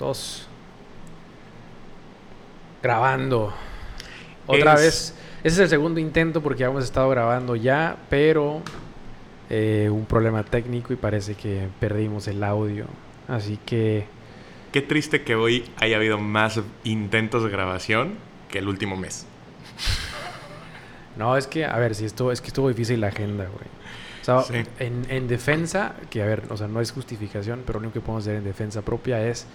Dos. Grabando. Otra Es- vez. Ese es el segundo intento porque hemos estado grabando ya, pero eh, un problema técnico y parece que perdimos el audio. Así que Qué triste que hoy haya habido más intentos de grabación que el último mes. no, es que, a ver, si esto es que estuvo difícil la agenda, güey. O sea, Sí. en, en defensa, que a ver, o sea, no es justificación, pero lo único que podemos hacer en defensa propia es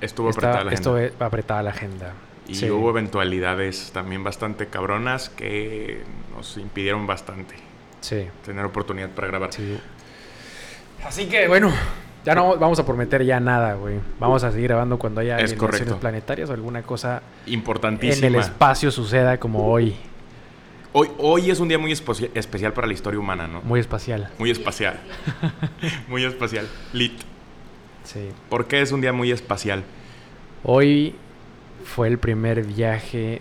Estuvo está- apretada la esto agenda. es apretada la agenda. Y Sí. hubo eventualidades también bastante cabronas que nos impidieron bastante Sí. tener oportunidad para grabar. Sí. Así que, bueno, ya no vamos a prometer ya nada, güey. Vamos a seguir grabando cuando haya Es planetarias o alguna cosa en Importantísima. el espacio suceda como hoy. Hoy, hoy es un día muy especial para la historia humana, ¿no? Muy espacial. Muy espacial. muy espacial. Lit. Sí. ¿Por qué es un día muy espacial? Hoy fue el primer viaje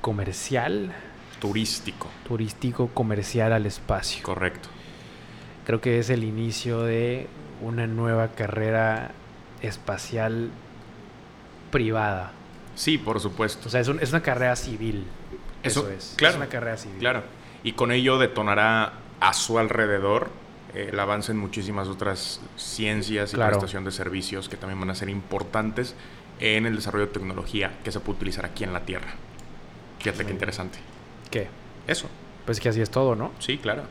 comercial, Turístico. turístico comercial al espacio. Correcto. Creo que es el inicio de una nueva carrera espacial privada. Sí, por supuesto. O sea, es, un- es una carrera civil. Eso, Eso- es. claro, es una carrera civil. Claro. Y con ello detonará a su alrededor el avance en muchísimas otras ciencias y Claro. prestación de servicios que también van a ser importantes en el desarrollo de tecnología que se puede utilizar aquí en la Tierra. Fíjate qué Muy interesante. ¿Qué? Eso. Pues que así es todo, ¿no? Sí, claro.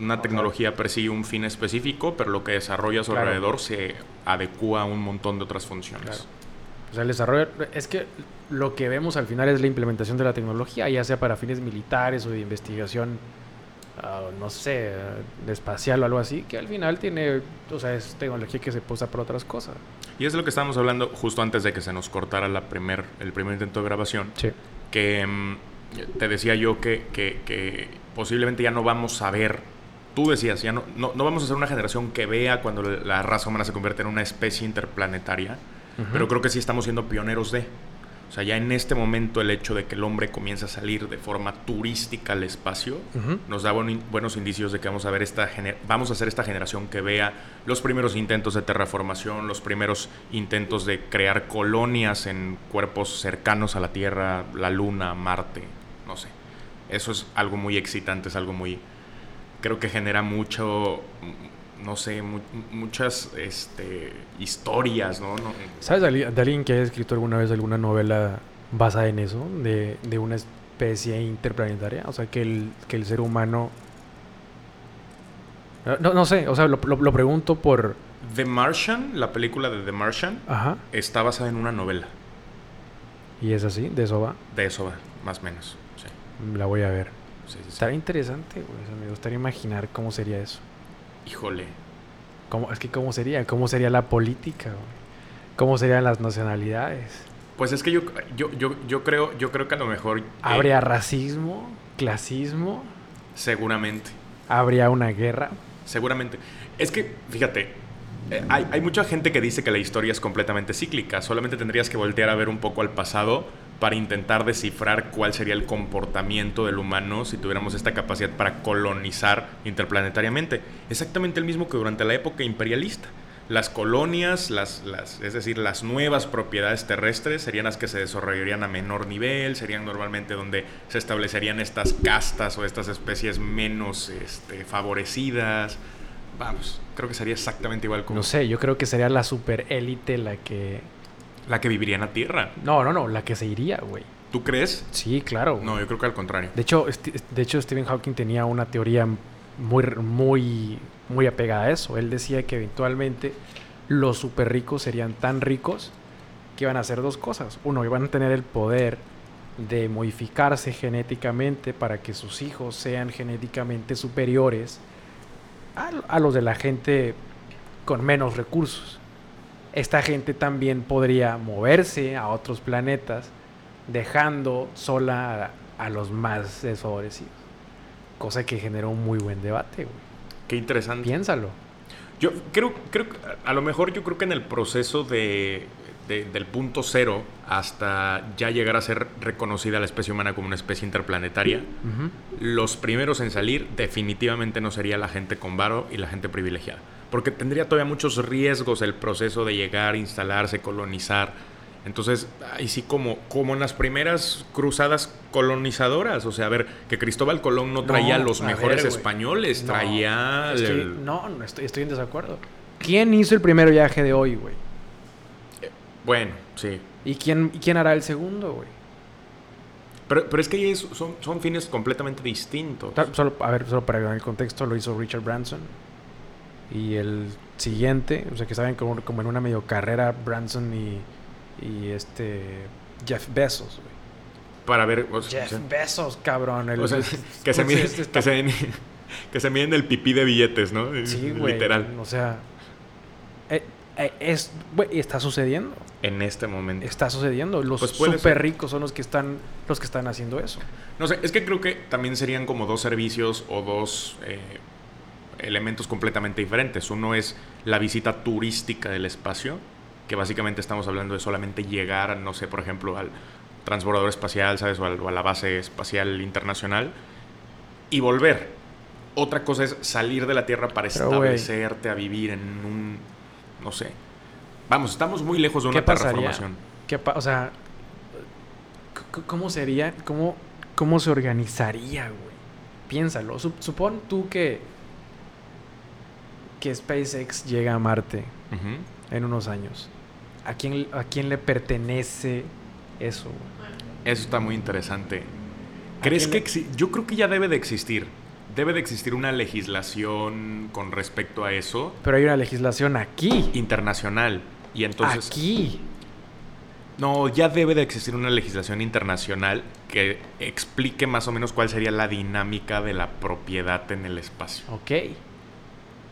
Una tecnología persigue un fin específico, pero lo que desarrolla a su Claro. alrededor se adecua a un montón de otras funciones. Claro. O sea, el desarrollo. Es que lo que vemos al final es la implementación de la tecnología, ya sea para fines militares o de investigación, no sé, de espacial o algo así, que al final tiene. O sea, es tecnología que se usa para otras cosas. Y es de lo que estábamos hablando justo antes de que se nos cortara la primer, el primer intento de grabación. Sí. que mm, te decía yo que, que- que posiblemente ya no vamos a ver, tú decías, ya no, no, no vamos a ser una generación que vea cuando la raza humana se convierte en una especie interplanetaria, pero creo que sí estamos siendo pioneros de. O sea, ya en este momento el hecho de que el hombre comienza a salir de forma turística al espacio nos da buen- buenos indicios de que vamos a ver esta vamos a ser esta generación que vea los primeros intentos de terraformación, los primeros intentos de crear colonias en cuerpos cercanos a la Tierra, la Luna, Marte, no sé. Eso es algo muy excitante, es algo muy creo que genera mucho no sé, mu- muchas este, historias, ¿no? No- ¿Sabes de alguien que haya escrito alguna vez alguna novela basada en eso? De, de una especie interplanetaria. O sea, que el, que el ser humano. No, no sé, o sea, lo, lo- lo pregunto por. The Martian, la película de The Martian, Ajá. está basada en una novela. Y es así, de eso va. De eso va, más o menos. Sí, La voy a ver. sí, sí, sí. Estaría interesante, güey. o sea, me gustaría imaginar cómo sería eso. Híjole. ¿Cómo, es que cómo sería, cómo sería la política? ¿Cómo serían las nacionalidades? Pues es que yo, yo, yo, yo creo, yo creo que a lo mejor. eh, ¿Habría racismo? ¿Clasismo? Seguramente. ¿Habría una guerra? Seguramente. Es que, fíjate, eh, hay, hay mucha gente que dice que la historia es completamente cíclica. Solamente tendrías que voltear a ver un poco al pasado para intentar descifrar cuál sería el comportamiento del humano si tuviéramos esta capacidad para colonizar interplanetariamente. Exactamente el mismo que durante la época imperialista. Las colonias, las, las, es decir, las nuevas propiedades terrestres serían las que se desarrollarían a menor nivel, serían normalmente donde se establecerían estas castas o estas especies menos este, favorecidas. Vamos, creo que sería exactamente igual como No sé, yo creo que sería la super élite la que... la que viviría en la Tierra. No, no, no, la que se iría, güey. ¿Tú crees? Sí, claro. güey. No, yo creo que al contrario. De hecho, de hecho, Stephen Hawking tenía una teoría muy, muy, muy apegada a eso. Él decía que eventualmente los super ricos serían tan ricos que iban a hacer dos cosas. Uno, iban a tener el poder de modificarse genéticamente para que sus hijos sean genéticamente superiores a, a los de la gente con menos recursos. Esta gente también podría moverse a otros planetas dejando sola a, a los más desfavorecidos. Cosa que generó un muy buen debate, güey. Qué interesante. Piénsalo. Yo creo, creo a lo mejor yo creo que en el proceso de, del punto cero hasta ya llegar a ser reconocida la especie humana como una especie interplanetaria, los primeros en salir definitivamente no sería la gente con varo y la gente privilegiada. Porque tendría todavía muchos riesgos el proceso de llegar, instalarse, colonizar. Entonces, ahí sí como, como en las primeras cruzadas colonizadoras, o sea, a ver, que Cristóbal Colón no traía los mejores españoles, traía... No, no estoy, estoy en desacuerdo. ¿Quién hizo el primer viaje de hoy, güey? Bueno, sí. ¿Y quién, quién hará el segundo, güey? Pero, pero, es que son, son fines completamente distintos. Solo, a ver, solo para el contexto, lo hizo Richard Branson. Y el siguiente, o sea, que saben como, como en una medio carrera, Branson y, y este Jeff Bezos, güey. Para ver. Jeff Bezos, cabrón. o sea, que, se miden, que, se, que se miden el pipí de billetes, ¿no? Sí, güey. Literal. O sea, eh, eh, es, está sucediendo. En este momento. Está sucediendo. Los pues súper ricos son los que están los que están haciendo eso. No sé, es que creo que también serían como dos servicios o dos eh, elementos completamente diferentes. Uno es la visita turística del espacio, que básicamente estamos hablando de solamente llegar, no sé, por ejemplo, al transbordador espacial, ¿sabes? O, a la base espacial internacional y volver. Otra cosa es salir de la Tierra para establecerte a vivir en un no sé. Vamos, estamos muy lejos de una terraformación. ¿Qué o sea, ¿cómo sería? ¿Cómo, cómo se organizaría, güey? Piénsalo. supón tú que, que SpaceX llega a Marte en unos años. ¿A quién, ¿A quién le pertenece eso? Eso está muy interesante. ¿Crees que yo creo que ya debe de existir? debe de existir una legislación con respecto a eso. Pero hay una legislación aquí. Internacional. Y entonces... Aquí. No, ya debe de existir una legislación internacional que explique más o menos cuál sería la dinámica de la propiedad en el espacio. Ok.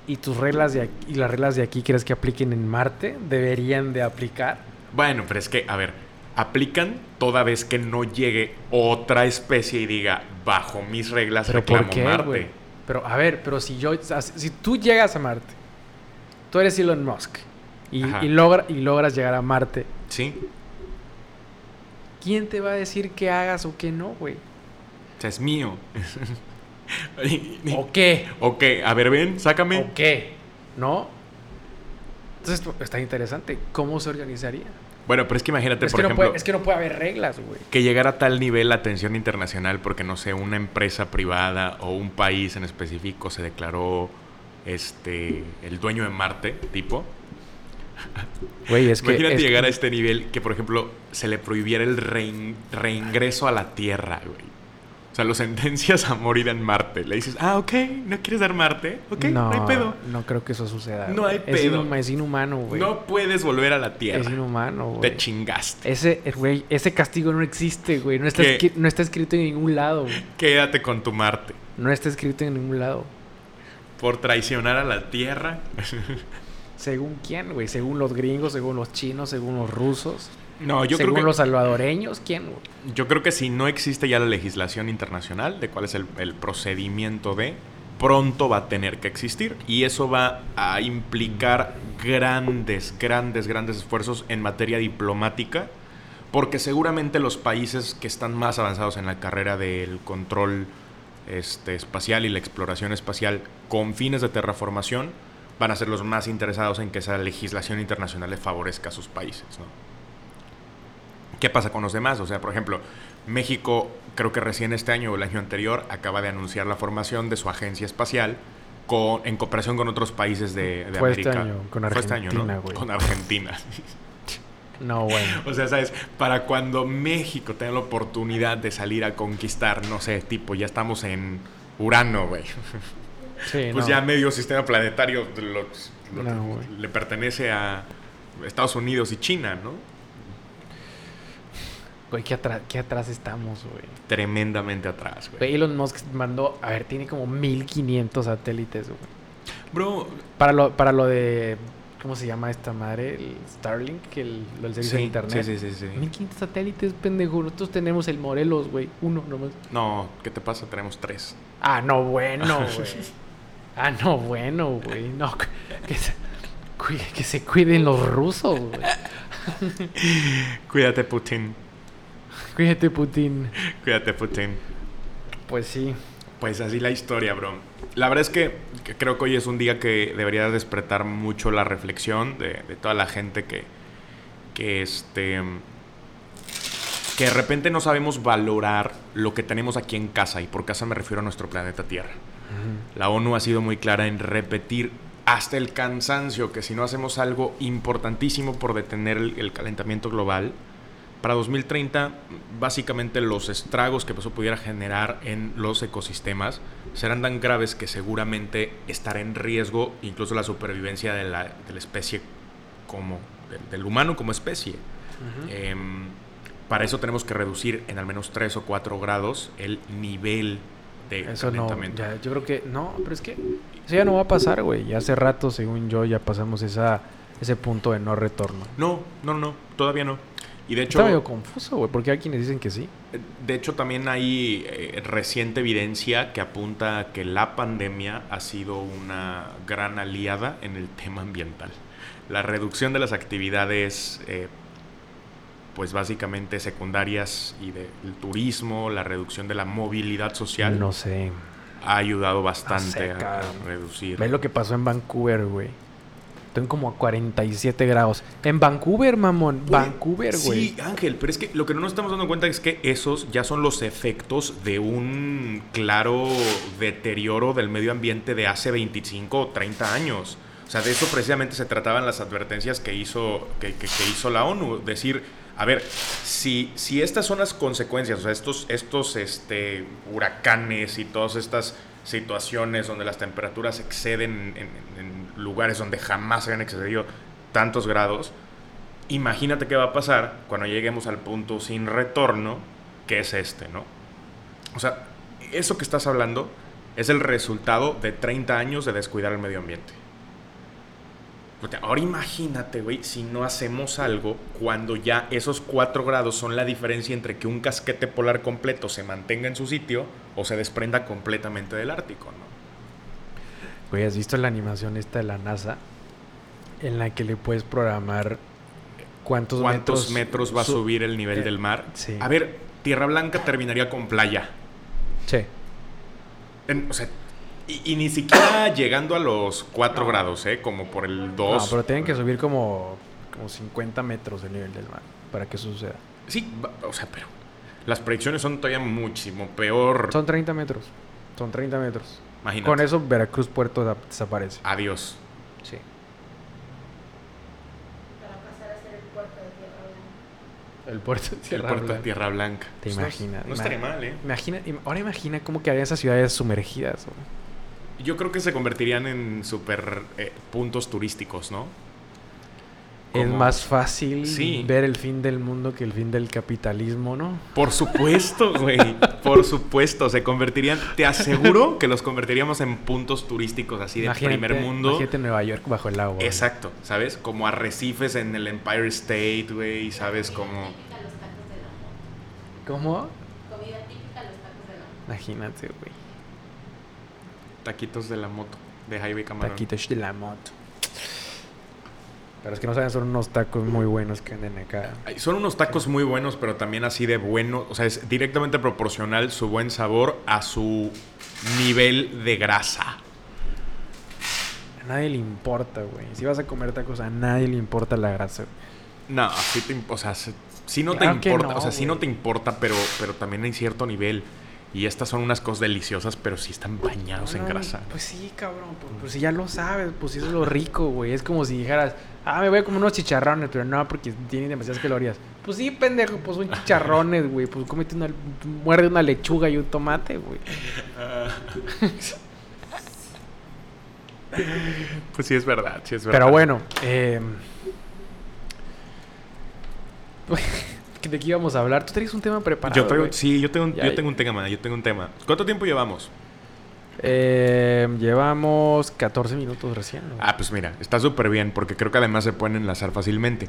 ¿Y tus reglas de aquí, y las reglas de aquí crees que apliquen en Marte? ¿Deberían de aplicar? Bueno, pero es que, a ver, aplican toda vez que no llegue otra especie y diga, bajo mis reglas ¿Pero reclamo Marte. Pero a ver, pero si yo, si tú llegas a Marte, tú eres Elon Musk y, y, logra, y logras llegar a Marte. Sí. ¿Quién te va a decir qué hagas o qué no, güey? O sea, es mío. ¿O qué? ¿O qué? A ver, ven, sácame. ¿O qué? ¿No? Entonces está interesante. ¿Cómo se organizaría? Bueno, pero es que imagínate, por ejemplo. es que no puede haber reglas, güey. Que llegara a tal nivel la atención internacional porque, no sé, una empresa privada o un país en específico se declaró este el dueño de Marte, tipo. Güey, es que. Imagínate llegar a este nivel que, por ejemplo, se le prohibiera el reingreso a la Tierra, güey sea, lo sentencias a morir en Marte. Le dices, ah, ok, ¿no quieres dar Marte? Ok, no, hay pedo. No creo que eso suceda. No hay pedo. Es, inhumano, güey. No puedes volver a la Tierra. Es inhumano, güey. Te chingaste. Ese, güey, ese castigo no existe, güey. No está, no está escrito en ningún lado. Quédate con tu Marte. No está escrito en ningún lado. Por traicionar a la Tierra. ¿Según quién, güey? ¿Según los gringos? ¿Según los chinos? ¿Según los rusos? No, yo creo que, los salvadoreños, ¿quién? Yo creo que si no existe ya la legislación internacional de cuál es el, procedimiento de, pronto va a tener que existir y eso va a implicar grandes, grandes, grandes esfuerzos en materia diplomática porque seguramente los países que están más avanzados en la carrera del control este, espacial y la exploración espacial con fines de terraformación van a ser los más interesados en que esa legislación internacional le favorezca a sus países, ¿no? ¿Qué pasa con los demás? O sea, por ejemplo, México, creo que recién este año o el año anterior, acaba de anunciar la formación de su agencia espacial con, en cooperación con otros países de, de Fue América. Este año, con Argentina, Fue este año, ¿no? Con Argentina. No, bueno. O sea, ¿sabes? Para cuando México tenga la oportunidad de salir a conquistar, no sé, tipo, ya estamos en Urano, güey. Sí, pues ya medio sistema planetario le pertenece a Estados Unidos y China, ¿no? Güey, ¿qué, atrás estamos, güey? Tremendamente atrás, güey. Elon Musk mandó, a ver, tiene como 1500 satélites, güey. Bro. Para lo, para lo de, ¿cómo se llama esta madre? El Starlink, el, el servicio de internet. Sí, sí, sí, sí. 1500 satélites, pendejo. Nosotros tenemos el Morelos, güey. Uno nomás. No, ¿qué te pasa? Tenemos tres. Ah, no, bueno, güey. ah, no, bueno, güey. No, que se, que se cuiden los rusos, güey. Cuídate, Putin. Cuídate, Putin. Cuídate, Putin. Pues sí. Pues así la historia, bro. La verdad es que, creo que hoy es un día que debería despertar mucho la reflexión de, de toda la gente que, que este que de repente no sabemos valorar lo que tenemos aquí en casa, y por casa me refiero a nuestro planeta Tierra. La ONU ha sido muy clara en repetir hasta el cansancio que si no hacemos algo importantísimo por detener el, calentamiento global, para 2030 básicamente los estragos que eso pudiera generar en los ecosistemas serán tan graves que seguramente estará en riesgo incluso la supervivencia de la, especie como del, humano como especie. Para eso tenemos que reducir en al menos 3 o 4 grados el nivel de eso calentamiento. No, yo creo que no, pero es que eso ya no va a pasar, güey. Ya hace rato, según yo, ya pasamos esa, ese punto de no retorno. No, no, no, todavía no. Y de hecho... Está medio confuso, güey, porque hay quienes dicen que sí. De hecho, también hay eh, reciente evidencia que apunta a que la pandemia ha sido una gran aliada en el tema ambiental. La reducción de las actividades eh, pues básicamente secundarias y del turismo, la reducción de la movilidad social. No sé. Ha ayudado bastante a, reducir. ¿Ves lo que pasó en Vancouver, güey? Como a 47 grados. En Vancouver, mamón. Vancouver, güey. Sí, Ángel, pero es que lo que no nos estamos dando cuenta es que esos ya son los efectos de un claro deterioro del medio ambiente de hace 25 o 30 años. O sea, de eso precisamente se trataban las advertencias que hizo, que, que hizo la ONU. Decir, a ver, si, si estas son las consecuencias, o sea, estos, estos este, huracanes y todas estas situaciones donde las temperaturas exceden en, lugares donde jamás se han excedido tantos grados, imagínate qué va a pasar cuando lleguemos al punto sin retorno, que es este, ¿no? O sea, eso que estás hablando es el resultado de 30 años de descuidar el medio ambiente. Ahora imagínate, güey, si no hacemos algo cuando ya esos 4 grados son la diferencia entre que un casquete polar completo se mantenga en su sitio o se desprenda completamente del Ártico, ¿no? Güey, ¿has visto la animación esta de la NASA? En la que le puedes programar cuántos, ¿Cuántos metros, va a subir el nivel eh, del mar. A ver, Tierra Blanca terminaría con playa. Sí. o sea, y, ni siquiera llegando a los 4 grados, ¿eh? Como por el 2. No, pero tienen que subir como, como 50 metros el nivel del mar para que eso suceda. Sí, o sea, pero las predicciones son todavía muchísimo peor. Son 30 metros. Son 30 metros. Imagínate. Con eso Veracruz Puerto desaparece. Adiós. Sí. Para pasar a ser el puerto de Tierra Blanca. El puerto de Tierra el puerto de Tierra Blanca. Te imaginas. No, estaría mal, ¿eh? Imagina, ahora imagina cómo quedarían esas ciudades sumergidas. Yo creo que se convertirían en super eh, puntos turísticos, ¿no? Es más fácil ver el fin del mundo que el fin del capitalismo, ¿no? Por supuesto, güey. Por supuesto. Se convertirían. Te aseguro que los convertiríamos en puntos turísticos así de primer mundo. Imagínate Nueva York bajo el agua. Exacto. ¿Sabes? Como arrecifes en el Empire State, güey. ¿Sabes? Como. ¿Cómo? Comida típica los tacos de la Imagínate, güey. Taquitos de la moto, de Highway Camarón. Taquitos de la moto. Pero es que no saben, son unos tacos muy buenos que venden acá. Son unos tacos muy buenos, pero también así de buenos. O sea, es directamente proporcional su buen sabor a su nivel de grasa. A nadie le importa, güey. Si vas a comer tacos, a nadie le importa la grasa. No, sí te, o sea, si no te importa, o sea, sí no te importa, pero, pero también hay cierto nivel. Y estas son unas cosas deliciosas, pero sí están bañados en grasa. Pues sí, cabrón. Pues, pues, si ya lo sabes, pues eso es lo rico, güey. Es como si dijeras, ah, me voy a comer unos chicharrones, pero no, porque tienen demasiadas calorías. Pues sí, pendejo, pues son chicharrones, güey. Pues cómete una, muerde una lechuga y un tomate, güey. pues sí, es verdad, sí es verdad. Pero bueno, eh. ¿De qué íbamos a hablar? ¿Tú tenías un tema preparado? Yo sí, yo tengo, un, yo tengo un tema, yo tengo un tema. ¿Cuánto tiempo llevamos? Eh, llevamos 14 minutos recién. Ah, pues mira, está súper bien porque creo que además se pueden enlazar fácilmente.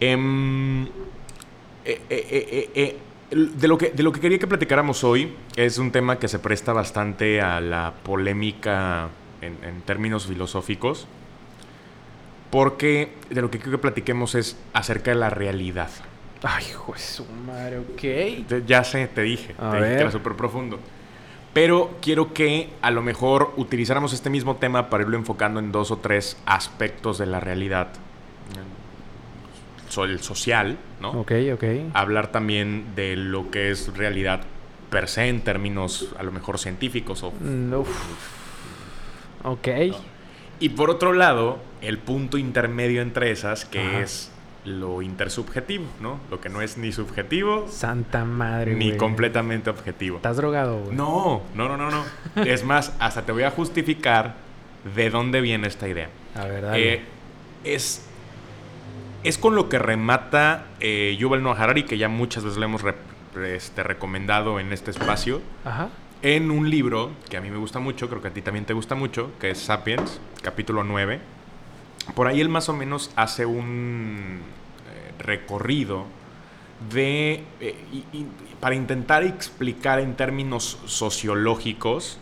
Em, eh, eh, de, lo que, de lo que quería que platicáramos hoy es un tema que se presta bastante a la polémica en, en términos filosóficos. Porque de lo que quiero que platiquemos es acerca de la realidad. Ay, hijo de su madre, ok. Ya sé, te dije, A te dije que era súper profundo. Pero quiero que a lo mejor utilizáramos este mismo tema para irlo enfocando en dos o tres aspectos de la realidad. El social, ¿no? Ok, ok. Hablar también de lo que es realidad per se en términos a lo mejor científicos o Mm, uf. Ok. Y por otro lado, el punto intermedio entre esas, que Ajá. es lo intersubjetivo, ¿no? Lo que no es ni subjetivo Santa madre, ni completamente objetivo. ¿Estás drogado, güey? No, no, no, no, no. es más, hasta te voy a justificar de dónde viene esta idea. A ver, dale. Eh, es, es con lo que remata eh, Yuval Noah Harari, que ya muchas veces lo hemos re- este, recomendado en este espacio, Ajá. en un libro que a mí me gusta mucho, creo que a ti también te gusta mucho, que es Sapiens, capítulo 9. Por ahí él más o menos hace un eh, recorrido de eh, para intentar explicar en términos sociológicos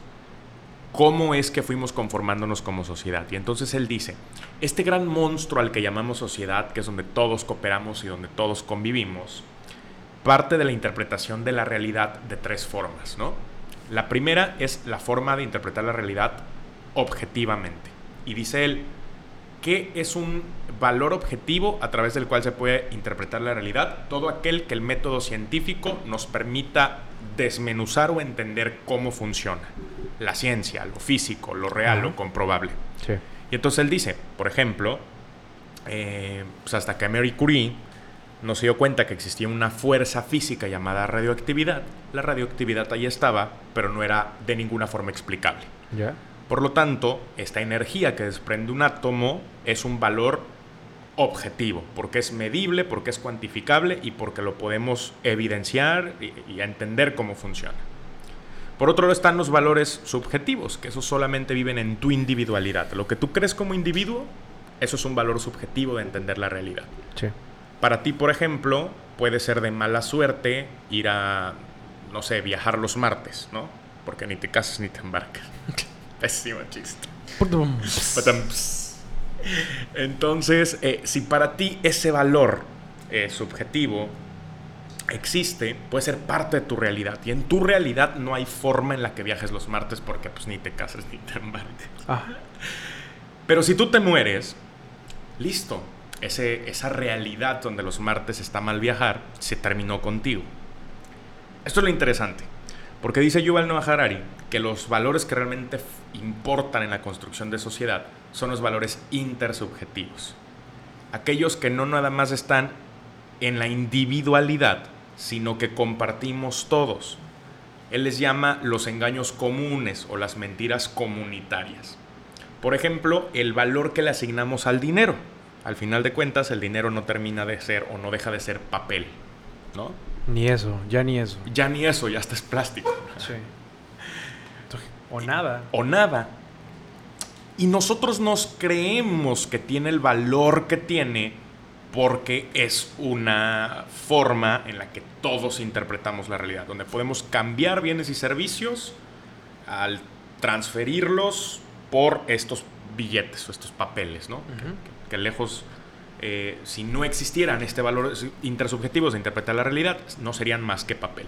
cómo es que fuimos conformándonos como sociedad. Y entonces él dice, este gran monstruo al que llamamos sociedad, que es donde todos cooperamos y donde todos convivimos, parte de la interpretación de la realidad de tres formas, ¿no? La primera es la forma de interpretar la realidad objetivamente. Y dice él, ¿qué es un valor objetivo a través del cual se puede interpretar la realidad? Todo aquel que el método científico nos permita desmenuzar o entender cómo funciona. La ciencia, lo físico, lo real, Ajá. lo comprobable. Sí. Y entonces él dice, por ejemplo, eh, pues hasta que Mary Curie no se dio cuenta que existía una fuerza física llamada radioactividad, la radioactividad ahí estaba, pero no era de ninguna forma explicable. ¿Ya? Por lo tanto, esta energía que desprende un átomo es un valor objetivo, porque es medible, porque es cuantificable y porque lo podemos evidenciar y, y entender cómo funciona. Por otro lado están los valores subjetivos, que esos solamente viven en tu individualidad. Lo que tú crees como individuo, eso es un valor subjetivo de entender la realidad. Sí. Para ti, por ejemplo, puede ser de mala suerte ir a, no sé, viajar los martes, ¿no? Porque ni te casas ni te embarcas. Pésimo chiste. Entonces, eh, si para ti ese valor eh, subjetivo existe, puede ser parte de tu realidad. Y en tu realidad no hay forma en la que viajes los martes porque pues ni te casas ni te embarcas. Ah, Pero si tú te mueres, listo. Ese, esa realidad donde los martes está mal viajar se terminó contigo. Esto es lo interesante. Porque dice Yuval Noah Harari que los valores que realmente importan en la construcción de sociedad son los valores intersubjetivos. Aquellos que no nada más están en la individualidad, sino que compartimos todos. Él les llama los engaños comunes o las mentiras comunitarias. Por ejemplo, el valor que le asignamos al dinero. Al final de cuentas, el dinero no termina de ser o no deja de ser papel, ¿no? Ni eso, ya ni eso. Ya ni eso, ya hasta es plástico. Sí. O nada. O nada. Y nosotros nos creemos que tiene el valor que tiene porque es una forma en la que todos interpretamos la realidad, donde podemos cambiar bienes y servicios al transferirlos por estos billetes o estos papeles, ¿no? que, que lejos, eh, si no existieran este valor intersubjetivos de interpretar la realidad, no serían más que papel.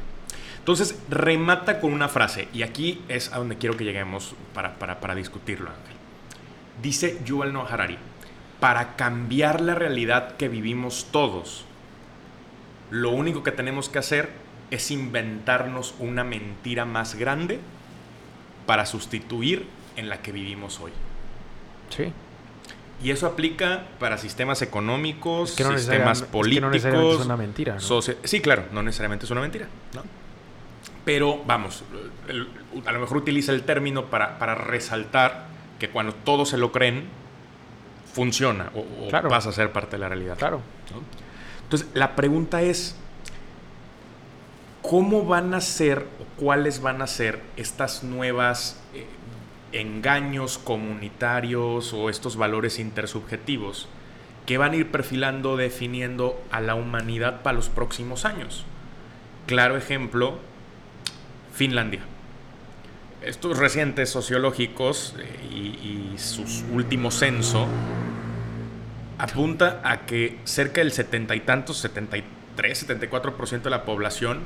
Entonces, remata con una frase, y aquí es a donde quiero que lleguemos para, para, para discutirlo, Ángel. Dice Yuval Noah Harari, para cambiar la realidad que vivimos todos, lo único que tenemos que hacer es inventarnos una mentira más grande para sustituir en la que vivimos hoy. Sí. Y eso aplica para sistemas económicos, Es que no sistemas necesariamente- es que políticos. no es una mentira, ¿no? Sí, claro, no necesariamente es una mentira. ¿no? Pero vamos, a lo mejor utiliza el término para, para resaltar que cuando todos se lo creen, funciona o, o Claro. pasa a ser parte de la realidad. Claro. Entonces, la pregunta es, ¿cómo van a ser o cuáles van a ser estas nuevas eh, engaños comunitarios o estos valores intersubjetivos que van a ir perfilando, definiendo a la humanidad para los próximos años? Claro ejemplo, Finlandia. Estos recientes sociológicos eh, y, y sus últimos censo apunta a que cerca del setenta y tantos, 73, 74% de la población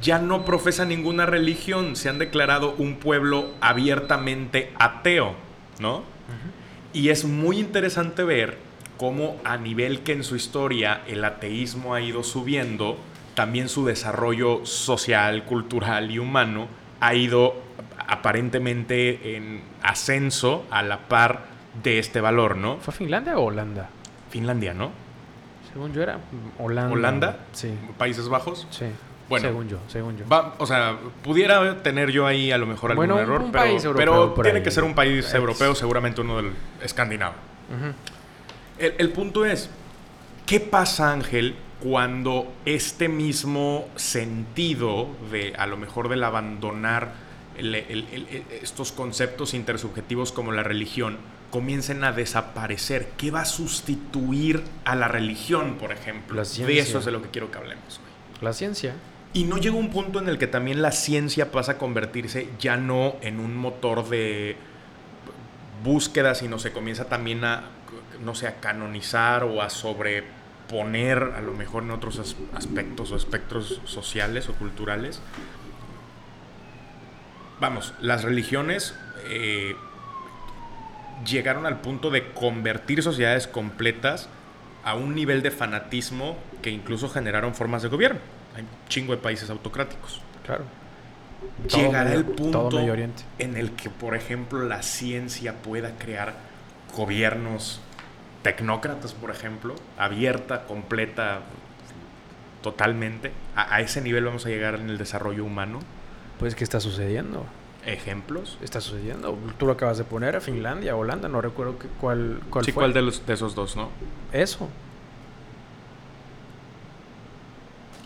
ya no profesa ninguna religión, se han declarado un pueblo abiertamente ateo, ¿no? Y es muy interesante ver cómo a nivel que en su historia el ateísmo ha ido subiendo, también su desarrollo social, cultural y humano ha ido aparentemente en ascenso a la par de este valor, ¿no? ¿Fue Finlandia o Holanda? Finlandia, ¿no? Según yo era Holanda. ¿Holanda? Sí. Países Bajos. Sí. Bueno. según yo, según yo. Va- o sea, pudiera tener yo ahí a lo mejor algún Bueno, error, un pero, país europeo pero por tiene ahí. que ser un país Ex. europeo, seguramente uno del escandinavo. El, el punto es, ¿qué pasa, Ángel, cuando este mismo sentido de, a lo mejor, del abandonar el- el- el- el- estos conceptos intersubjetivos como la religión comiencen a desaparecer? ¿Qué va a sustituir a la religión, por ejemplo? La de ciencia. eso es de lo que quiero que hablemos. La ciencia. Y no llega un punto en el que también la ciencia pasa a convertirse ya no en un motor de búsqueda, sino se comienza también a, no sé, a canonizar o a sobreponer a lo mejor en otros as- aspectos o espectros sociales o culturales. Vamos, las religiones eh, llegaron al punto de convertir sociedades completas a un nivel de fanatismo que incluso generaron formas de gobierno. Hay un chingo de países autocráticos. Claro. Todo Llegará Medio- el punto todo Medio Oriente. en el que, por ejemplo, la ciencia pueda crear gobiernos tecnócratas, por ejemplo, abierta, completa, totalmente. A, a ese nivel vamos a llegar en el desarrollo humano. Pues, ¿qué está sucediendo? Ejemplos. Está sucediendo. Tú lo acabas de poner, Finlandia, Holanda, no recuerdo qué- cuál, cuál Sí, fue. ¿cuál de, los, de esos dos, no? Eso.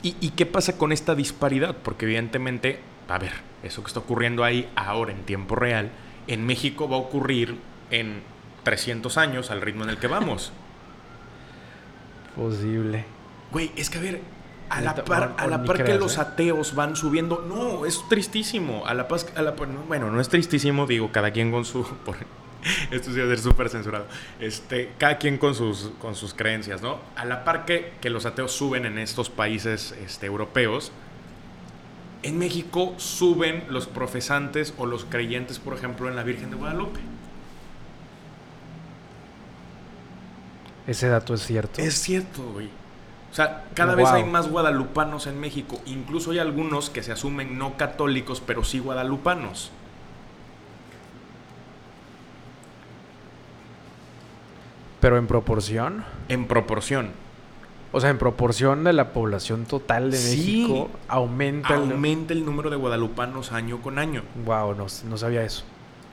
¿Y, ¿Y qué pasa con esta disparidad? Porque evidentemente, a ver, eso que está ocurriendo ahí ahora en tiempo real, en México va a ocurrir en 300 años al ritmo en el que vamos. Posible. Güey, es que a ver, a la par, a la par que creas, los ¿eh? ateos van subiendo, no, es tristísimo. A la paz, a la bueno, no es tristísimo, digo, cada quien con su, por- esto sí va a ser súper censurado. Este, cada quien con sus, con sus creencias, ¿no? A la par que, que los ateos suben en estos países este, europeos, en México suben los profesantes o los creyentes, por ejemplo, en la Virgen de Guadalupe. Ese dato es cierto. Es cierto, güey. O sea, cada vez hay más guadalupanos en México. Incluso hay algunos que se asumen no católicos, pero sí guadalupanos. Pero en proporción. En proporción. O sea, en proporción de la población total de Sí. México, aumenta el. Aumenta el número de guadalupanos año con año. Wow, no, no sabía eso.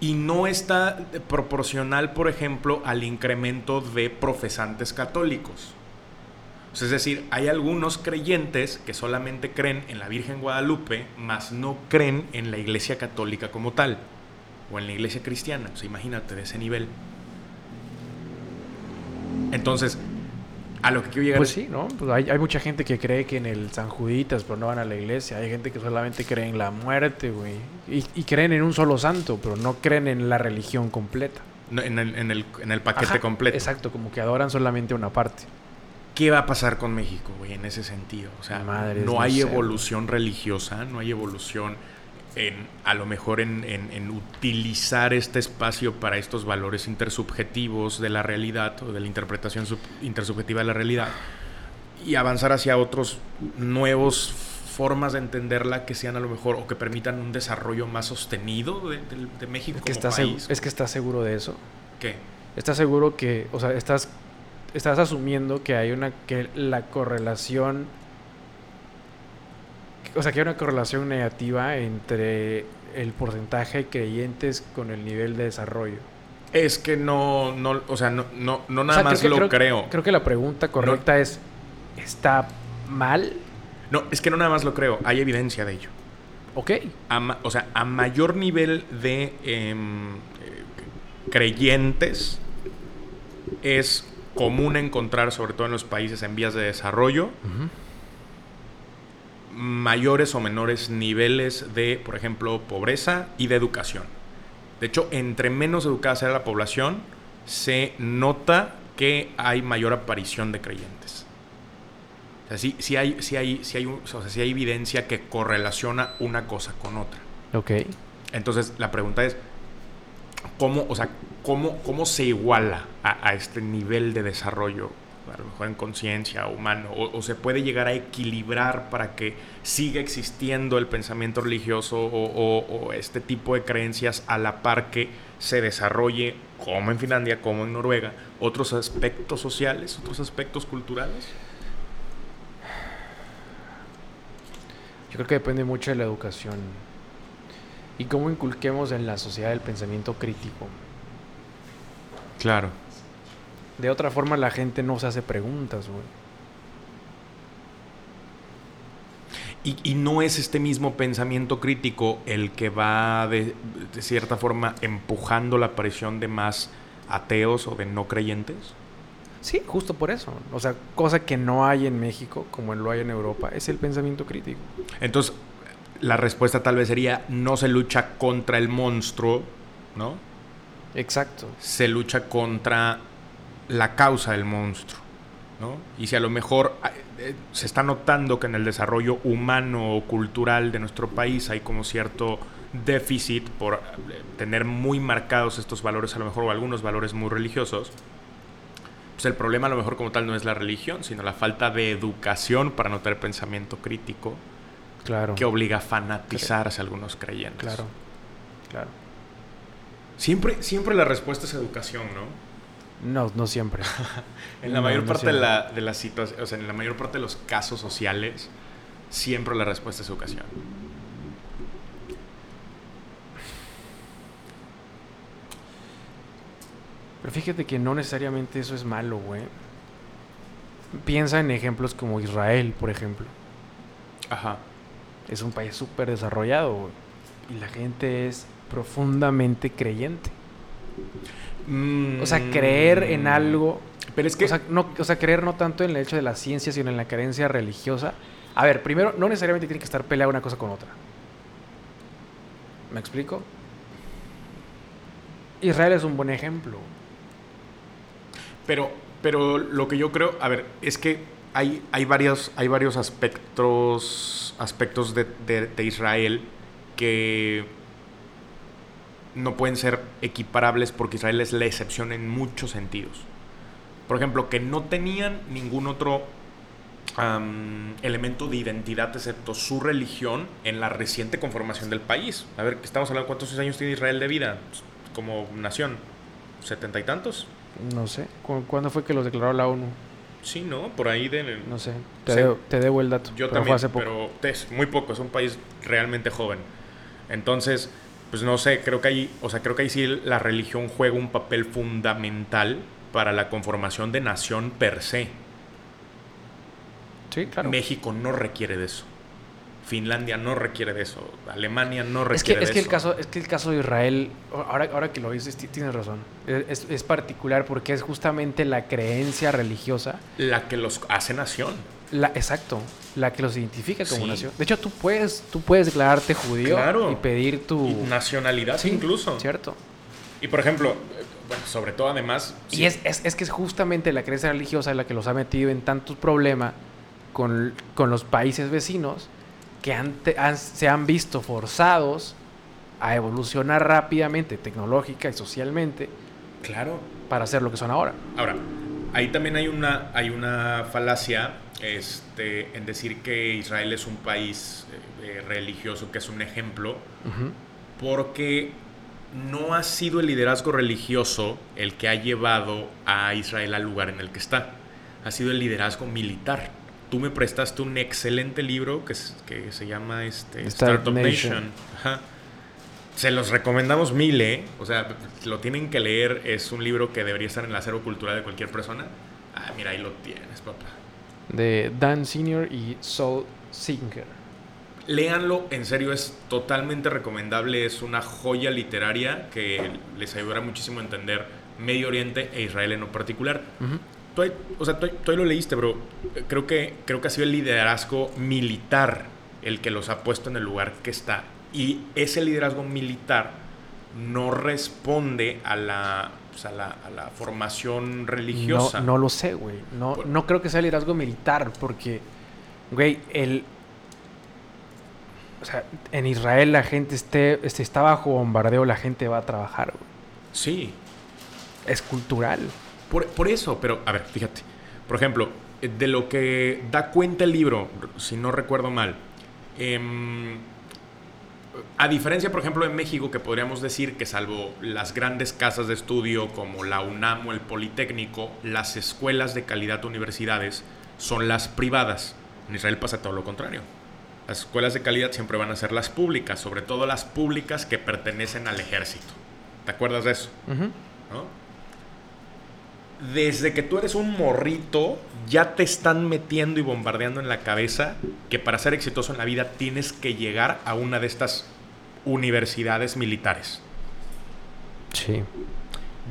Y no está proporcional, por ejemplo, al incremento de profesantes católicos. Es decir, hay algunos creyentes que solamente creen en la Virgen Guadalupe, mas no creen en la Iglesia Católica como tal, o en la Iglesia Cristiana. O sea, imagínate de ese nivel. Entonces, a lo que quiero llegar Pues es- sí, ¿no? Pues hay, hay mucha gente que cree que en el San Juditas, pero no van a la iglesia. Hay gente que solamente cree en la muerte, güey. Y, y creen en un solo santo, pero no creen en la religión completa. no, en, el, en el- en el paquete Ajá, completo. Exacto, como que adoran solamente una parte. ¿Qué va a pasar con México, güey, en ese sentido? O sea, no no hay sé, evolución religiosa, no hay evolución en, a lo mejor en, en- en utilizar este espacio para estos valores intersubjetivos de la realidad o de la interpretación sub- intersubjetiva de la realidad y avanzar hacia otros nuevos formas de entenderla que sean a lo mejor o que permitan un desarrollo más sostenido de, de- de México Es que, como estás, seg- país. es que estás seguro de eso. ¿Qué? ¿Estás seguro que, o sea, estás, estás asumiendo que hay una, que la correlación, o sea, que hay una correlación negativa entre el porcentaje de creyentes con el nivel de desarrollo? Es que no, no, o sea, no, no, no O nada sea, más que- lo creo. Creo que la pregunta correcta es, ¿está mal? No, es que no nada más lo creo, hay evidencia de ello. Ok. A o sea, a mayor nivel de em, eh, creyentes es común encontrar, sobre todo en los países en vías de desarrollo, mayores o menores niveles de, por ejemplo, pobreza y de educación. De hecho, entre menos educada sea la población, se nota qué hay mayor aparición de creyentes? O sea, sí, sí hay, sí hay, sí hay, o sea, hay evidencia que correlaciona una cosa con otra. Ok. Entonces, la pregunta es, ¿cómo, o sea, cómo, cómo se iguala a, a este nivel de desarrollo, a lo mejor en conciencia humano, o, o se puede llegar a equilibrar para que siga existiendo el pensamiento religioso o, o- o este tipo de creencias a la par que se desarrolle, como en Finlandia, como en Noruega, otros aspectos sociales, otros aspectos culturales? Yo creo que depende mucho de la educación y cómo inculquemos en la sociedad el pensamiento crítico. Claro. De otra forma, la gente no se hace preguntas, güey. Y, y no es este mismo pensamiento crítico el que va de, de cierta forma empujando la aparición de más ateos o de no creyentes. Sí, justo por eso. O sea, cosa que no hay en México, como lo hay en Europa, es el pensamiento crítico. Entonces, la respuesta tal vez sería no se lucha contra el monstruo, ¿no? Exacto. Se lucha contra la causa del monstruo, ¿no? Y si a lo mejor eh, se está notando que en el desarrollo humano o cultural de nuestro país hay como cierto déficit por eh, tener muy marcados estos valores, a lo mejor, o algunos valores muy religiosos, pues el problema a lo mejor como tal no es la religión, sino la falta de educación para no tener pensamiento crítico Claro. que obliga a fanatizarse a algunos creyentes. Claro. Claro. Siempre, siempre la respuesta es educación, ¿no? No, no siempre. En la No, mayor no parte de, la, de las situaciones, o sea, en la mayor parte de los casos sociales, siempre la respuesta es educación. Pero fíjate que no necesariamente eso es malo, güey. Piensa en ejemplos como Israel, por ejemplo. Ajá. Es un país súper desarrollado, güey. Y la gente es profundamente creyente. O sea, creer en algo. Mm. Pero es que... O sea, no, o sea, creer no tanto en el hecho de la ciencia, sino en la creencia religiosa. A ver, primero, no necesariamente tiene que estar peleada una cosa con otra. ¿Me explico? Israel es un buen ejemplo. Pero, pero lo que yo creo, a ver, es que hay, hay, varios, hay varios aspectos, aspectos de, de- de Israel que no pueden ser equiparables porque Israel es la excepción en muchos sentidos. Por ejemplo, que no tenían ningún otro elemento de identidad excepto su religión en la reciente conformación del país. A ver, estamos hablando cuántos años tiene Israel de vida Pues, como nación. ¿Setenta y tantos? No sé. ¿cu- ¿Cuándo fue que los declaró la ONU? Sí, ¿no? Por ahí de... No sé. Te, debo, te debo el dato. Yo pero también, fue hace poco. pero es muy poco, es un país realmente joven. Entonces, pues no sé, creo que ahí, o sea, creo que ahí sí la religión juega un papel fundamental para la conformación de nación per se. Sí, claro. México no requiere de eso. Finlandia no requiere de eso. Alemania no Es que, requiere es de que el eso. caso, es que el caso de Israel, ahora, ahora que lo dices, ti- tienes razón. Es, es particular porque es justamente la creencia religiosa, La que los hace nación. La, exacto, la que los identifica como Sí. nación. De hecho, tú puedes, tú puedes declararte judío Claro. y pedir tu Y nacionalidad Sí, incluso. cierto. Y por ejemplo, eh, bueno, sobre todo además... Y sí, es, es, es que es justamente la creencia religiosa la que los ha metido en tantos problemas con, con los países vecinos que han te- han- se han visto forzados a evolucionar rápidamente, tecnológica y socialmente, Claro. para ser lo que son ahora. Ahora, ahí también hay una, hay una falacia este, en decir que Israel es un país eh, eh, religioso, que es un ejemplo, porque no ha sido el liderazgo religioso el que ha llevado a Israel al lugar en el que está. Ha sido el liderazgo militar. Tú me prestaste un excelente libro que, es- que se llama este, Startup Startup Nation. Nation. Ajá. Se los recomendamos mil, ¿eh? O sea, lo tienen que leer. Es un libro que debería estar en el acervo cultural de cualquier persona. Ah, mira, ahí lo tienes, papá. De Dan Senior y Saul Singer. Léanlo, en serio, es totalmente recomendable. Es una joya literaria que les ayudará muchísimo a entender Medio Oriente e Israel en lo particular. Ujú. Tú, ahí- o sea, tú, tú lo leíste, pero creo que, creo que ha sido el liderazgo militar el que los ha puesto en el lugar que está. Y ese liderazgo militar no responde a la pues, a, la, a la formación religiosa. No, no lo sé, güey. No, Por- no creo que sea liderazgo militar, porque, güey, el. O sea, en Israel la gente esté, este, está bajo bombardeo, la gente va a trabajar, güey. Sí, Es cultural. Por, por eso, pero a ver, fíjate. Por ejemplo, eh, de lo que da cuenta el libro, si no recuerdo mal, em, a diferencia, por ejemplo, en México, que podríamos decir que salvo las grandes casas de estudio como la UNAM o el Politécnico, las escuelas de calidad universidades son las privadas. En Israel pasa todo lo contrario. Las escuelas de calidad siempre van a ser las públicas, sobre todo las públicas que pertenecen al ejército. ¿Te acuerdas de eso? Desde que tú eres un morrito, ya te están metiendo y bombardeando en la cabeza que para ser exitoso en la vida tienes que llegar a una de estas universidades militares. Sí.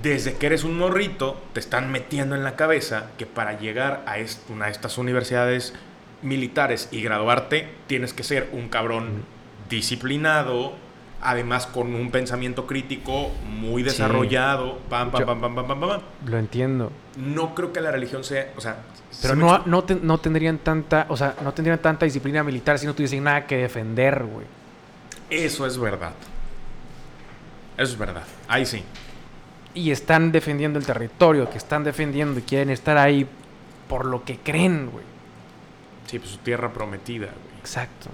Desde que eres un morrito, te están metiendo en la cabeza que para llegar a una de estas universidades militares y graduarte, tienes que ser un cabrón disciplinado, además con un pensamiento crítico muy Sí. desarrollado. Pam, pam, Yo- pam, pam, pam, pam, pam. Lo entiendo. No creo que la religión sea, o sea, Pero ¿sí no, no, no tendrían tanta, o sea, no tendrían tanta disciplina militar si no tuviesen nada que defender, güey. Eso es verdad. Eso es verdad. Ahí sí. Y están defendiendo el territorio, que están defendiendo y quieren estar ahí por lo que creen, güey. Sí, pues su tierra prometida, güey. Exacto.